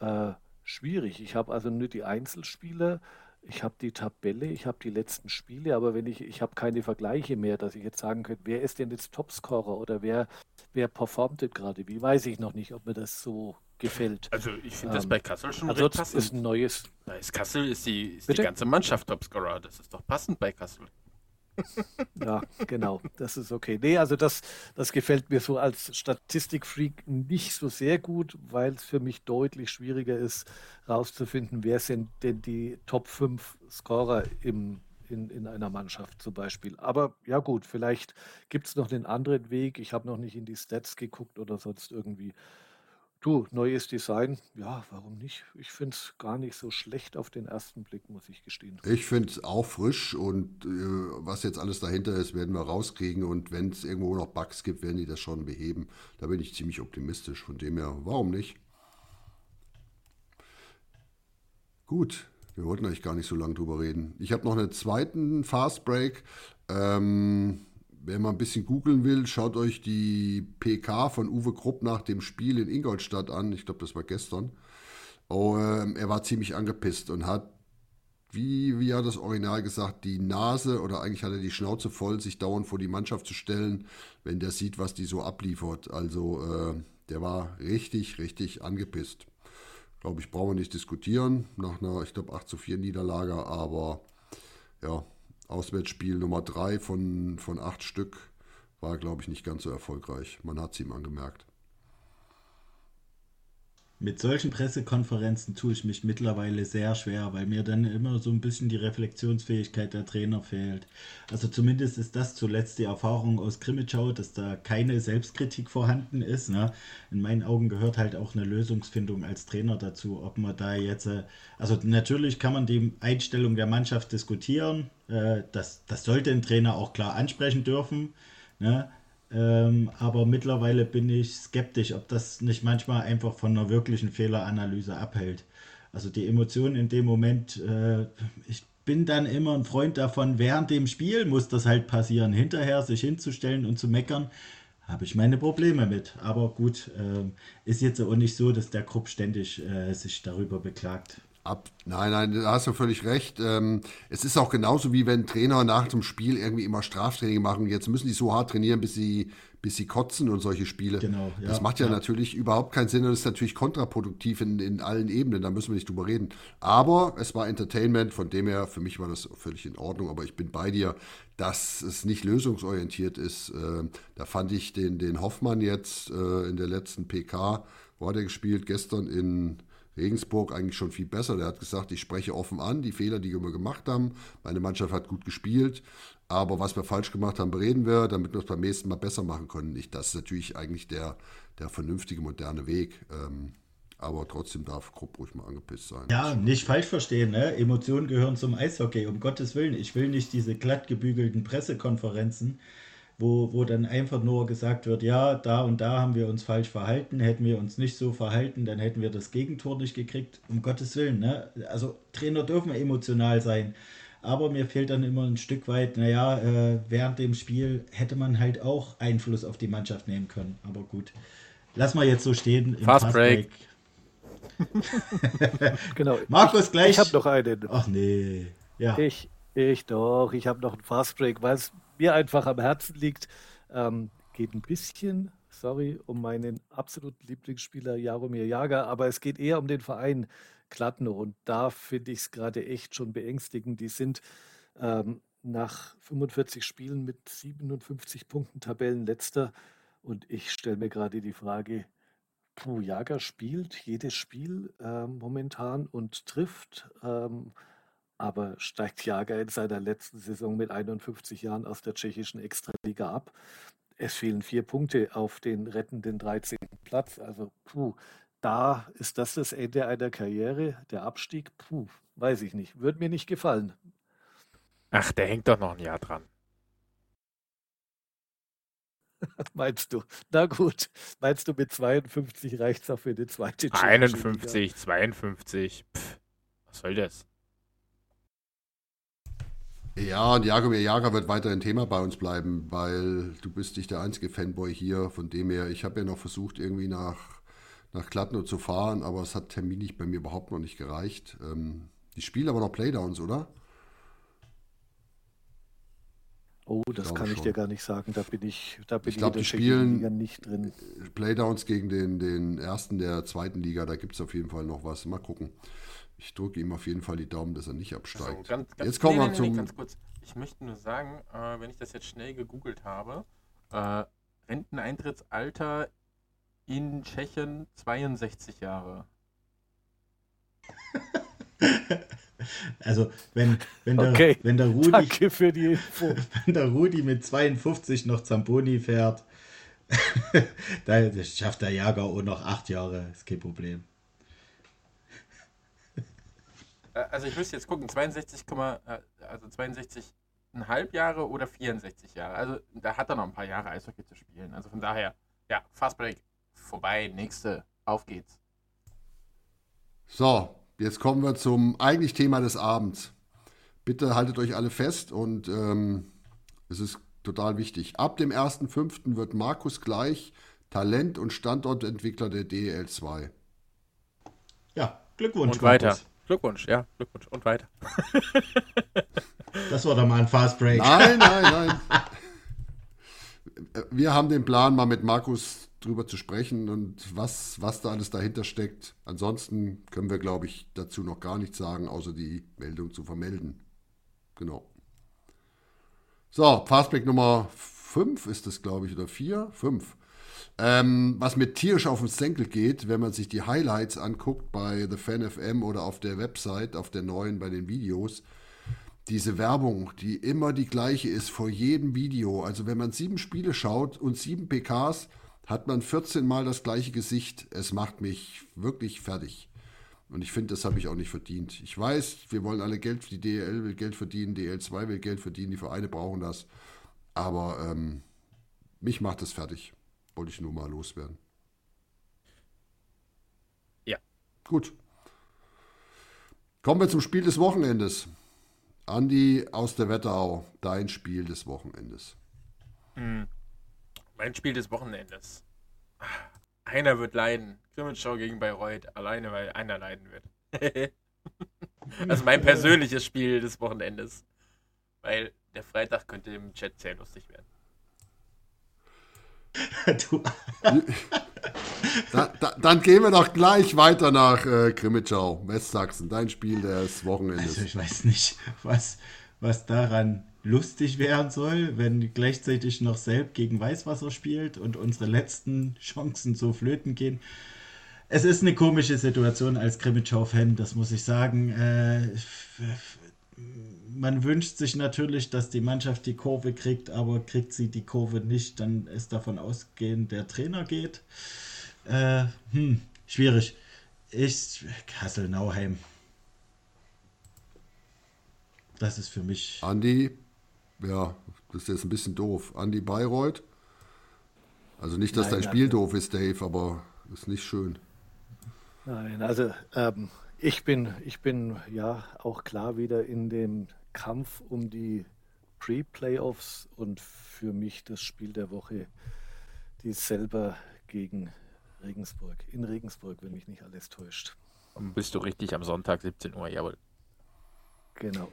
äh, schwierig. Ich habe also nur die Einzelspieler, ich habe die Tabelle, ich habe die letzten Spiele, aber wenn ich, ich habe keine Vergleiche mehr, dass ich jetzt sagen könnte, wer ist denn jetzt Topscorer oder wer, wer performt denn gerade? Wie weiß ich noch nicht, ob mir das so gefällt. Also ich finde das Ähm, bei Kassel schon Also recht das ist passend. ein neues, Da ist Kassel ist die, ist die ganze Mannschaft Topscorer. Das ist doch passend bei Kassel. Ja, genau, das ist okay. Nee, also das, das gefällt mir so als Statistikfreak nicht so sehr gut, weil es für mich deutlich schwieriger ist, rauszufinden, wer sind denn die Top 5 Scorer im, in, in einer Mannschaft zum Beispiel. Aber ja gut, vielleicht gibt es noch einen anderen Weg. Ich habe noch nicht in die Stats geguckt oder sonst irgendwie. Du, neues Design, ja, warum nicht? Ich finde es gar nicht so schlecht auf den ersten Blick, muss ich gestehen. Ich finde es auch frisch und äh, was jetzt alles dahinter ist, werden wir rauskriegen. Und wenn es irgendwo noch Bugs gibt, werden die das schon beheben. Da bin ich ziemlich optimistisch. Von dem her, warum nicht? Gut, wir wollten eigentlich gar nicht so lange drüber reden. Ich habe noch einen zweiten Fast Break. Ähm, wer mal ein bisschen googeln will, schaut euch die PK von Uwe Krupp nach dem Spiel in Ingolstadt an. Ich glaube, das war gestern. Oh, ähm, er war ziemlich angepisst und hat wie, wie hat das Original gesagt, die Nase oder eigentlich hat er die Schnauze voll, sich dauernd vor die Mannschaft zu stellen, wenn der sieht, was die so abliefert. Also äh, der war richtig, richtig angepisst. Glaube ich, brauchen wir nicht diskutieren nach einer, ich glaube, 8 zu 4 Niederlage, aber ja, Auswärtsspiel Nummer 3 von, von 8 Stück war, glaube ich, nicht ganz so erfolgreich. Man hat es ihm angemerkt. Mit solchen Pressekonferenzen tue ich mich mittlerweile sehr schwer, weil mir dann immer so ein bisschen die Reflexionsfähigkeit der Trainer fehlt. Also zumindest ist das zuletzt die Erfahrung aus Krimitschau, dass da keine Selbstkritik vorhanden ist. Ne? In meinen Augen gehört halt auch eine Lösungsfindung als Trainer dazu, ob man da jetzt, äh, also natürlich kann man die Einstellung der Mannschaft diskutieren, äh, das, das sollte ein Trainer auch klar ansprechen dürfen. Ne? Ähm, aber mittlerweile bin ich skeptisch, ob das nicht manchmal einfach von einer wirklichen Fehleranalyse abhält. Also die Emotionen in dem Moment, äh, ich bin dann immer ein Freund davon, während dem Spiel muss das halt passieren. Hinterher sich hinzustellen und zu meckern, habe ich meine Probleme mit. Aber gut, ähm, ist jetzt auch nicht so, dass der Krupp ständig äh, sich darüber beklagt. Ab, nein, nein, da hast du völlig recht. Ähm, es ist auch genauso wie wenn Trainer nach dem Spiel irgendwie immer Straftraining machen. Jetzt müssen die so hart trainieren, bis sie, bis sie kotzen und solche Spiele. Genau, ja, das macht ja, ja. natürlich überhaupt keinen Sinn und ist natürlich kontraproduktiv in, in allen Ebenen. Da müssen wir nicht drüber reden. Aber es war Entertainment, von dem her, für mich war das völlig in Ordnung. Aber ich bin bei dir, dass es nicht lösungsorientiert ist. Äh, da fand ich den, den Hoffmann jetzt äh, in der letzten PK, wo hat er gespielt? Gestern in Regensburg eigentlich schon viel besser. Der hat gesagt, ich spreche offen an, die Fehler, die wir gemacht haben. Meine Mannschaft hat gut gespielt, aber was wir falsch gemacht haben, bereden wir, damit wir es beim nächsten Mal besser machen können. Nicht, das ist natürlich eigentlich der, der vernünftige, moderne Weg. Ähm, aber trotzdem darf Krupp ruhig mal angepisst sein. Ja, nicht falsch verstehen, ne? Emotionen gehören zum Eishockey, um Gottes Willen. Ich will nicht diese glatt gebügelten Pressekonferenzen, wo, wo dann einfach nur gesagt wird, ja, da und da haben wir uns falsch verhalten, hätten wir uns nicht so verhalten, dann hätten wir das Gegentor nicht gekriegt, um Gottes Willen. Ne? Also Trainer dürfen emotional sein, aber mir fehlt dann immer ein Stück weit, naja, äh, während dem Spiel hätte man halt auch Einfluss auf die Mannschaft nehmen können, aber gut. Lass mal jetzt so stehen. im Fast Break. Genau. Markus, gleich. Ich habe noch einen. Ach nee. Ja. Ich, ich doch. Ich habe noch einen Fastbreak, weil es mir einfach am Herzen liegt. Ähm, geht ein bisschen, sorry, um meinen absoluten Lieblingsspieler Jaromir Jager, aber es geht eher um den Verein Kladno. Und da finde ich es gerade echt schon beängstigend. Die sind ähm, nach 45 Spielen mit 57 Punkten Tabellenletzter. Und ich stelle mir gerade die Frage, Puh, Jager spielt jedes Spiel ähm, momentan und trifft. Ähm, aber steigt Jager in seiner letzten Saison mit 51 Jahren aus der tschechischen Extraliga ab? Es fehlen vier Punkte auf den rettenden 13. Platz. Also, puh, da ist das das Ende einer Karriere, der Abstieg. Puh, weiß ich nicht. Würde mir nicht gefallen. Ach, der hängt doch noch ein Jahr dran. Meinst du? Na gut. Meinst du, mit 52 reicht es auch für die zweite Liga? 51, 52. Pff, was soll das? Ja, und Jaromir Jager wird weiterhin Thema bei uns bleiben, weil du bist nicht der einzige Fanboy hier. Von dem her, ich habe ja noch versucht, irgendwie nach, nach Kladno zu fahren, aber es hat terminlich bei mir überhaupt noch nicht gereicht. Ähm, die spielen aber noch Playdowns, oder? Oh, das kann ich schon. dir gar nicht sagen. Da bin ich, da bin Ich glaub, in der die spielen- Liga nicht drin. Playdowns gegen den, den ersten der zweiten Liga, da gibt es auf jeden Fall noch was. Mal gucken. Ich drücke ihm auf jeden Fall die Daumen, dass er nicht absteigt. Also, ganz, ganz, Jetzt kommen wir nee, zum. ganz kurz. Ich möchte nur sagen, äh, wenn ich das jetzt schnell gegoogelt habe, äh, Renteneintrittsalter in Tschechien 62 Jahre. Also, wenn, wenn, der, Okay. wenn, der Rudi, Danke für die Info. wenn der Rudi mit 52 noch Zamboni fährt, da das schafft der Jager auch noch acht Jahre. Ist kein Problem. Äh, also ich müsste jetzt gucken, 62, äh, also 62,5 Jahre oder 64 Jahre. Also da hat er noch ein paar Jahre Eishockey zu spielen. Also von daher, ja, Fastbreak vorbei, nächste, auf geht's. So, jetzt kommen wir zum eigentlich Thema des Abends. Bitte haltet euch alle fest und ähm, es ist total wichtig. Ab dem 1.5. wird Markus Gleich Talent- und Standortentwickler der DEL 2. Ja, Glückwunsch. Und weiter. Markus. Glückwunsch, ja, Glückwunsch. Und weiter. Das war doch mal ein Fast Break. Nein, nein, nein. Wir haben den Plan, mal mit Markus drüber zu sprechen und was, was da alles dahinter steckt. Ansonsten können wir, glaube ich, dazu noch gar nichts sagen, außer die Meldung zu vermelden. Genau. So, Fastback Nummer 5 ist es, glaube ich, oder 4? 5. Ähm, was mir tierisch auf den Senkel geht, wenn man sich die Highlights anguckt bei The Fan FM oder auf der Website, auf der neuen, bei den Videos, diese Werbung, die immer die gleiche ist vor jedem Video. Also wenn man sieben Spiele schaut und sieben PKs, hat man 14 Mal das gleiche Gesicht. Es macht mich wirklich fertig. Und ich finde, das habe ich auch nicht verdient. Ich weiß, wir wollen alle Geld, die DL will Geld verdienen, DL2 will Geld verdienen, die Vereine brauchen das. Aber ähm, mich macht das fertig. Wollte ich nur mal loswerden. Ja. Gut. Kommen wir zum Spiel des Wochenendes. Andi aus der Wetterau, dein Spiel des Wochenendes. Mein Mein Spiel des Wochenendes. Einer wird leiden. Grimmitschau gegen Bayreuth. Alleine, weil einer leiden wird. also mein persönliches Spiel des Wochenendes. Weil der Freitag könnte im Chat sehr lustig werden. Du. da, da, dann gehen wir doch gleich weiter nach äh, Grimmitschau, Westsachsen. Dein Spiel des Wochenendes. Also ich weiß nicht, was, was daran lustig werden soll, wenn gleichzeitig noch Selb gegen Weißwasser spielt und unsere letzten Chancen so flöten gehen. Es ist eine komische Situation als Krimitschau-Fan, das muss ich sagen. Äh, man wünscht sich natürlich, dass die Mannschaft die Kurve kriegt, aber kriegt sie die Kurve nicht, dann ist davon ausgehend, der Trainer geht. Äh, hm, schwierig. Ich, Kassel-Nauheim. Das ist für mich. Andi, ja, das ist jetzt ein bisschen doof. Andi Bayreuth. Also nicht, dass Nein, dein Spiel doof ist, Dave, aber ist nicht schön. Nein, also ähm, ich bin, ich bin ja auch klar wieder in dem Kampf um die Pre-Playoffs und für mich das Spiel der Woche, die selber gegen Regensburg, in Regensburg, wenn mich nicht alles täuscht. Und bist du richtig am Sonntag 17 Uhr, jawohl. Genau.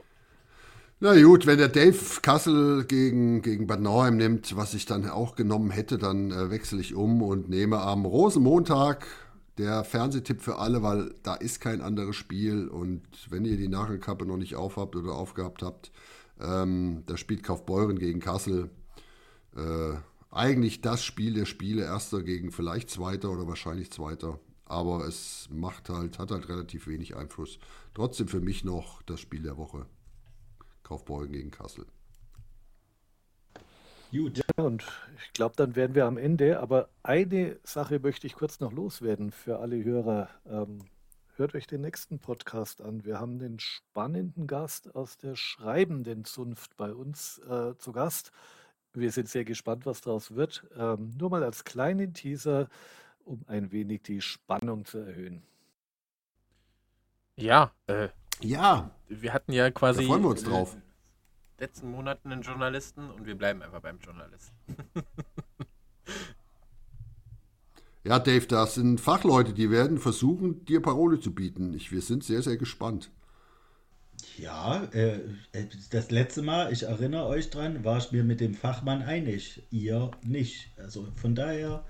Na gut, wenn der Dave Kassel gegen, gegen Bad Nauheim nimmt, was ich dann auch genommen hätte, dann äh, wechsle ich um und nehme am Rosenmontag der Fernsehtipp für alle, weil da ist kein anderes Spiel und wenn ihr die Nagelkappe noch nicht aufhabt oder aufgehabt habt, ähm, da spielt Kaufbeuren gegen Kassel. Äh, eigentlich das Spiel der Spiele, erster gegen vielleicht zweiter oder wahrscheinlich zweiter. Aber es macht halt, hat halt relativ wenig Einfluss. Trotzdem für mich noch das Spiel der Woche. Kaufbeuren gegen Kassel. Gut. Ja, und ich glaube, dann wären wir am Ende. Aber eine Sache möchte ich kurz noch loswerden für alle Hörer. Ähm, hört euch den nächsten Podcast an. Wir haben den spannenden Gast aus der schreibenden Zunft bei uns äh, zu Gast. Wir sind sehr gespannt, was daraus wird. Ähm, nur mal als kleinen Teaser, um ein wenig die Spannung zu erhöhen. Ja, äh, ja. Wir hatten ja quasi. Da freuen wir uns drauf. Letzten Monaten einen Journalisten und wir bleiben einfach beim Journalisten. ja, Dave, das sind Fachleute, die werden versuchen, dir Parole zu bieten. Ich, wir sind sehr, sehr gespannt. Ja, äh, das letzte Mal, ich erinnere euch dran, war ich mir mit dem Fachmann einig. Ihr nicht. Also von daher,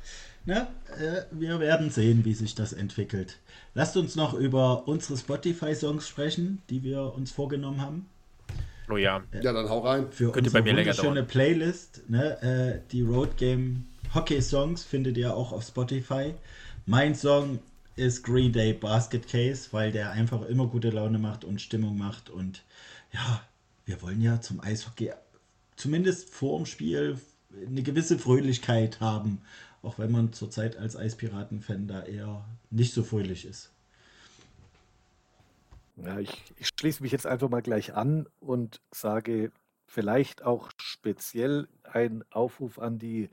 na, äh, wir werden sehen, wie sich das entwickelt. Lasst uns noch über unsere Spotify-Songs sprechen, die wir uns vorgenommen haben. Oh ja. Ja, dann hau rein. Für Könnte unsere bei mir wunderschöne Playlist, ne, äh, die Road Game Hockey Songs findet ihr auch auf Spotify. Mein Song ist Green Day Basket Case, weil der einfach immer gute Laune macht und Stimmung macht. Und ja, wir wollen ja zum Eishockey zumindest vor dem Spiel eine gewisse Fröhlichkeit haben, auch wenn man zurzeit als Eispiraten-Fan da eher nicht so fröhlich ist. Ja, ich, ich schließe mich jetzt einfach mal gleich an und sage vielleicht auch speziell ein Aufruf an die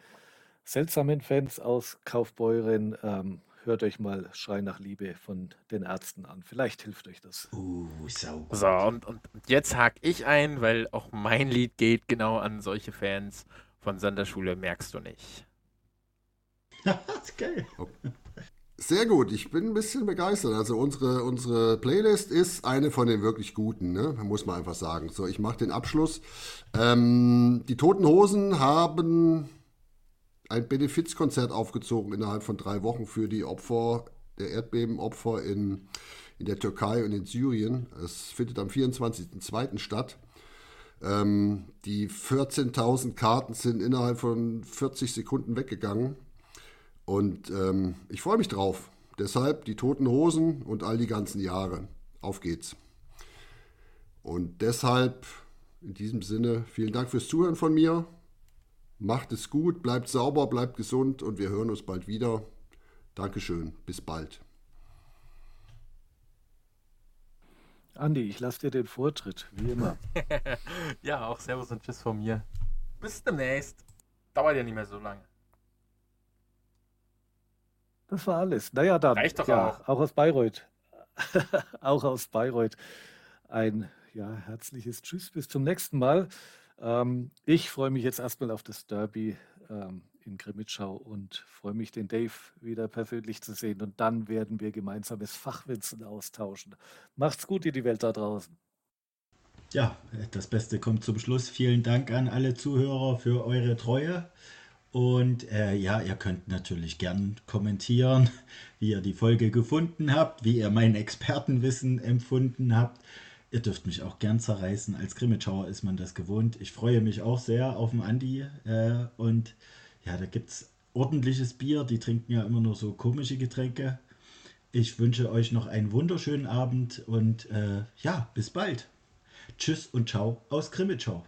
seltsamen Fans aus Kaufbeuren. Ähm, hört euch mal Schrei nach Liebe von den Ärzten an. Vielleicht hilft euch das. Uh, so, so und, und jetzt hake ich ein, weil auch mein Lied geht genau an solche Fans von Sonderschule, merkst du nicht. das ist geil. Sehr gut, ich bin ein bisschen begeistert. Also unsere, unsere Playlist ist eine von den wirklich guten, ne? muss man einfach sagen. So, ich mache den Abschluss. Ähm, die Toten Hosen haben ein Benefizkonzert aufgezogen innerhalb von drei Wochen für die Opfer der Erdbebenopfer in, in der Türkei und in Syrien. Es findet am 24.02. statt. Ähm, die 14.000 Karten sind innerhalb von 40 Sekunden weggegangen. Und ähm, ich freue mich drauf. Deshalb die toten Hosen und all die ganzen Jahre. Auf geht's. Und deshalb in diesem Sinne vielen Dank fürs Zuhören von mir. Macht es gut, bleibt sauber, bleibt gesund und wir hören uns bald wieder. Dankeschön, bis bald. Andi, ich lasse dir den Vortritt, wie immer. ja, auch Servus und Tschüss von mir. Bis demnächst. Dauert ja nicht mehr so lange. Das war alles. Naja, dann. Reicht doch ja, auch. Auch aus Bayreuth. auch aus Bayreuth. Ein ja, herzliches Tschüss. Bis zum nächsten Mal. Ähm, ich freue mich jetzt erstmal auf das Derby ähm, in Grimmitschau und freue mich, den Dave wieder persönlich zu sehen. Und dann werden wir gemeinsames Fachwissen austauschen. Macht's gut, ihr die Welt da draußen. Ja, das Beste kommt zum Schluss. Vielen Dank an alle Zuhörer für eure Treue. Und äh, ja, ihr könnt natürlich gern kommentieren, wie ihr die Folge gefunden habt, wie ihr mein Expertenwissen empfunden habt. Ihr dürft mich auch gern zerreißen. Als Grimmitschauer ist man das gewohnt. Ich freue mich auch sehr auf den Andi. Äh, und ja, da gibt es ordentliches Bier. Die trinken ja immer nur so komische Getränke. Ich wünsche euch noch einen wunderschönen Abend und äh, ja, bis bald. Tschüss und ciao aus Grimmitschau.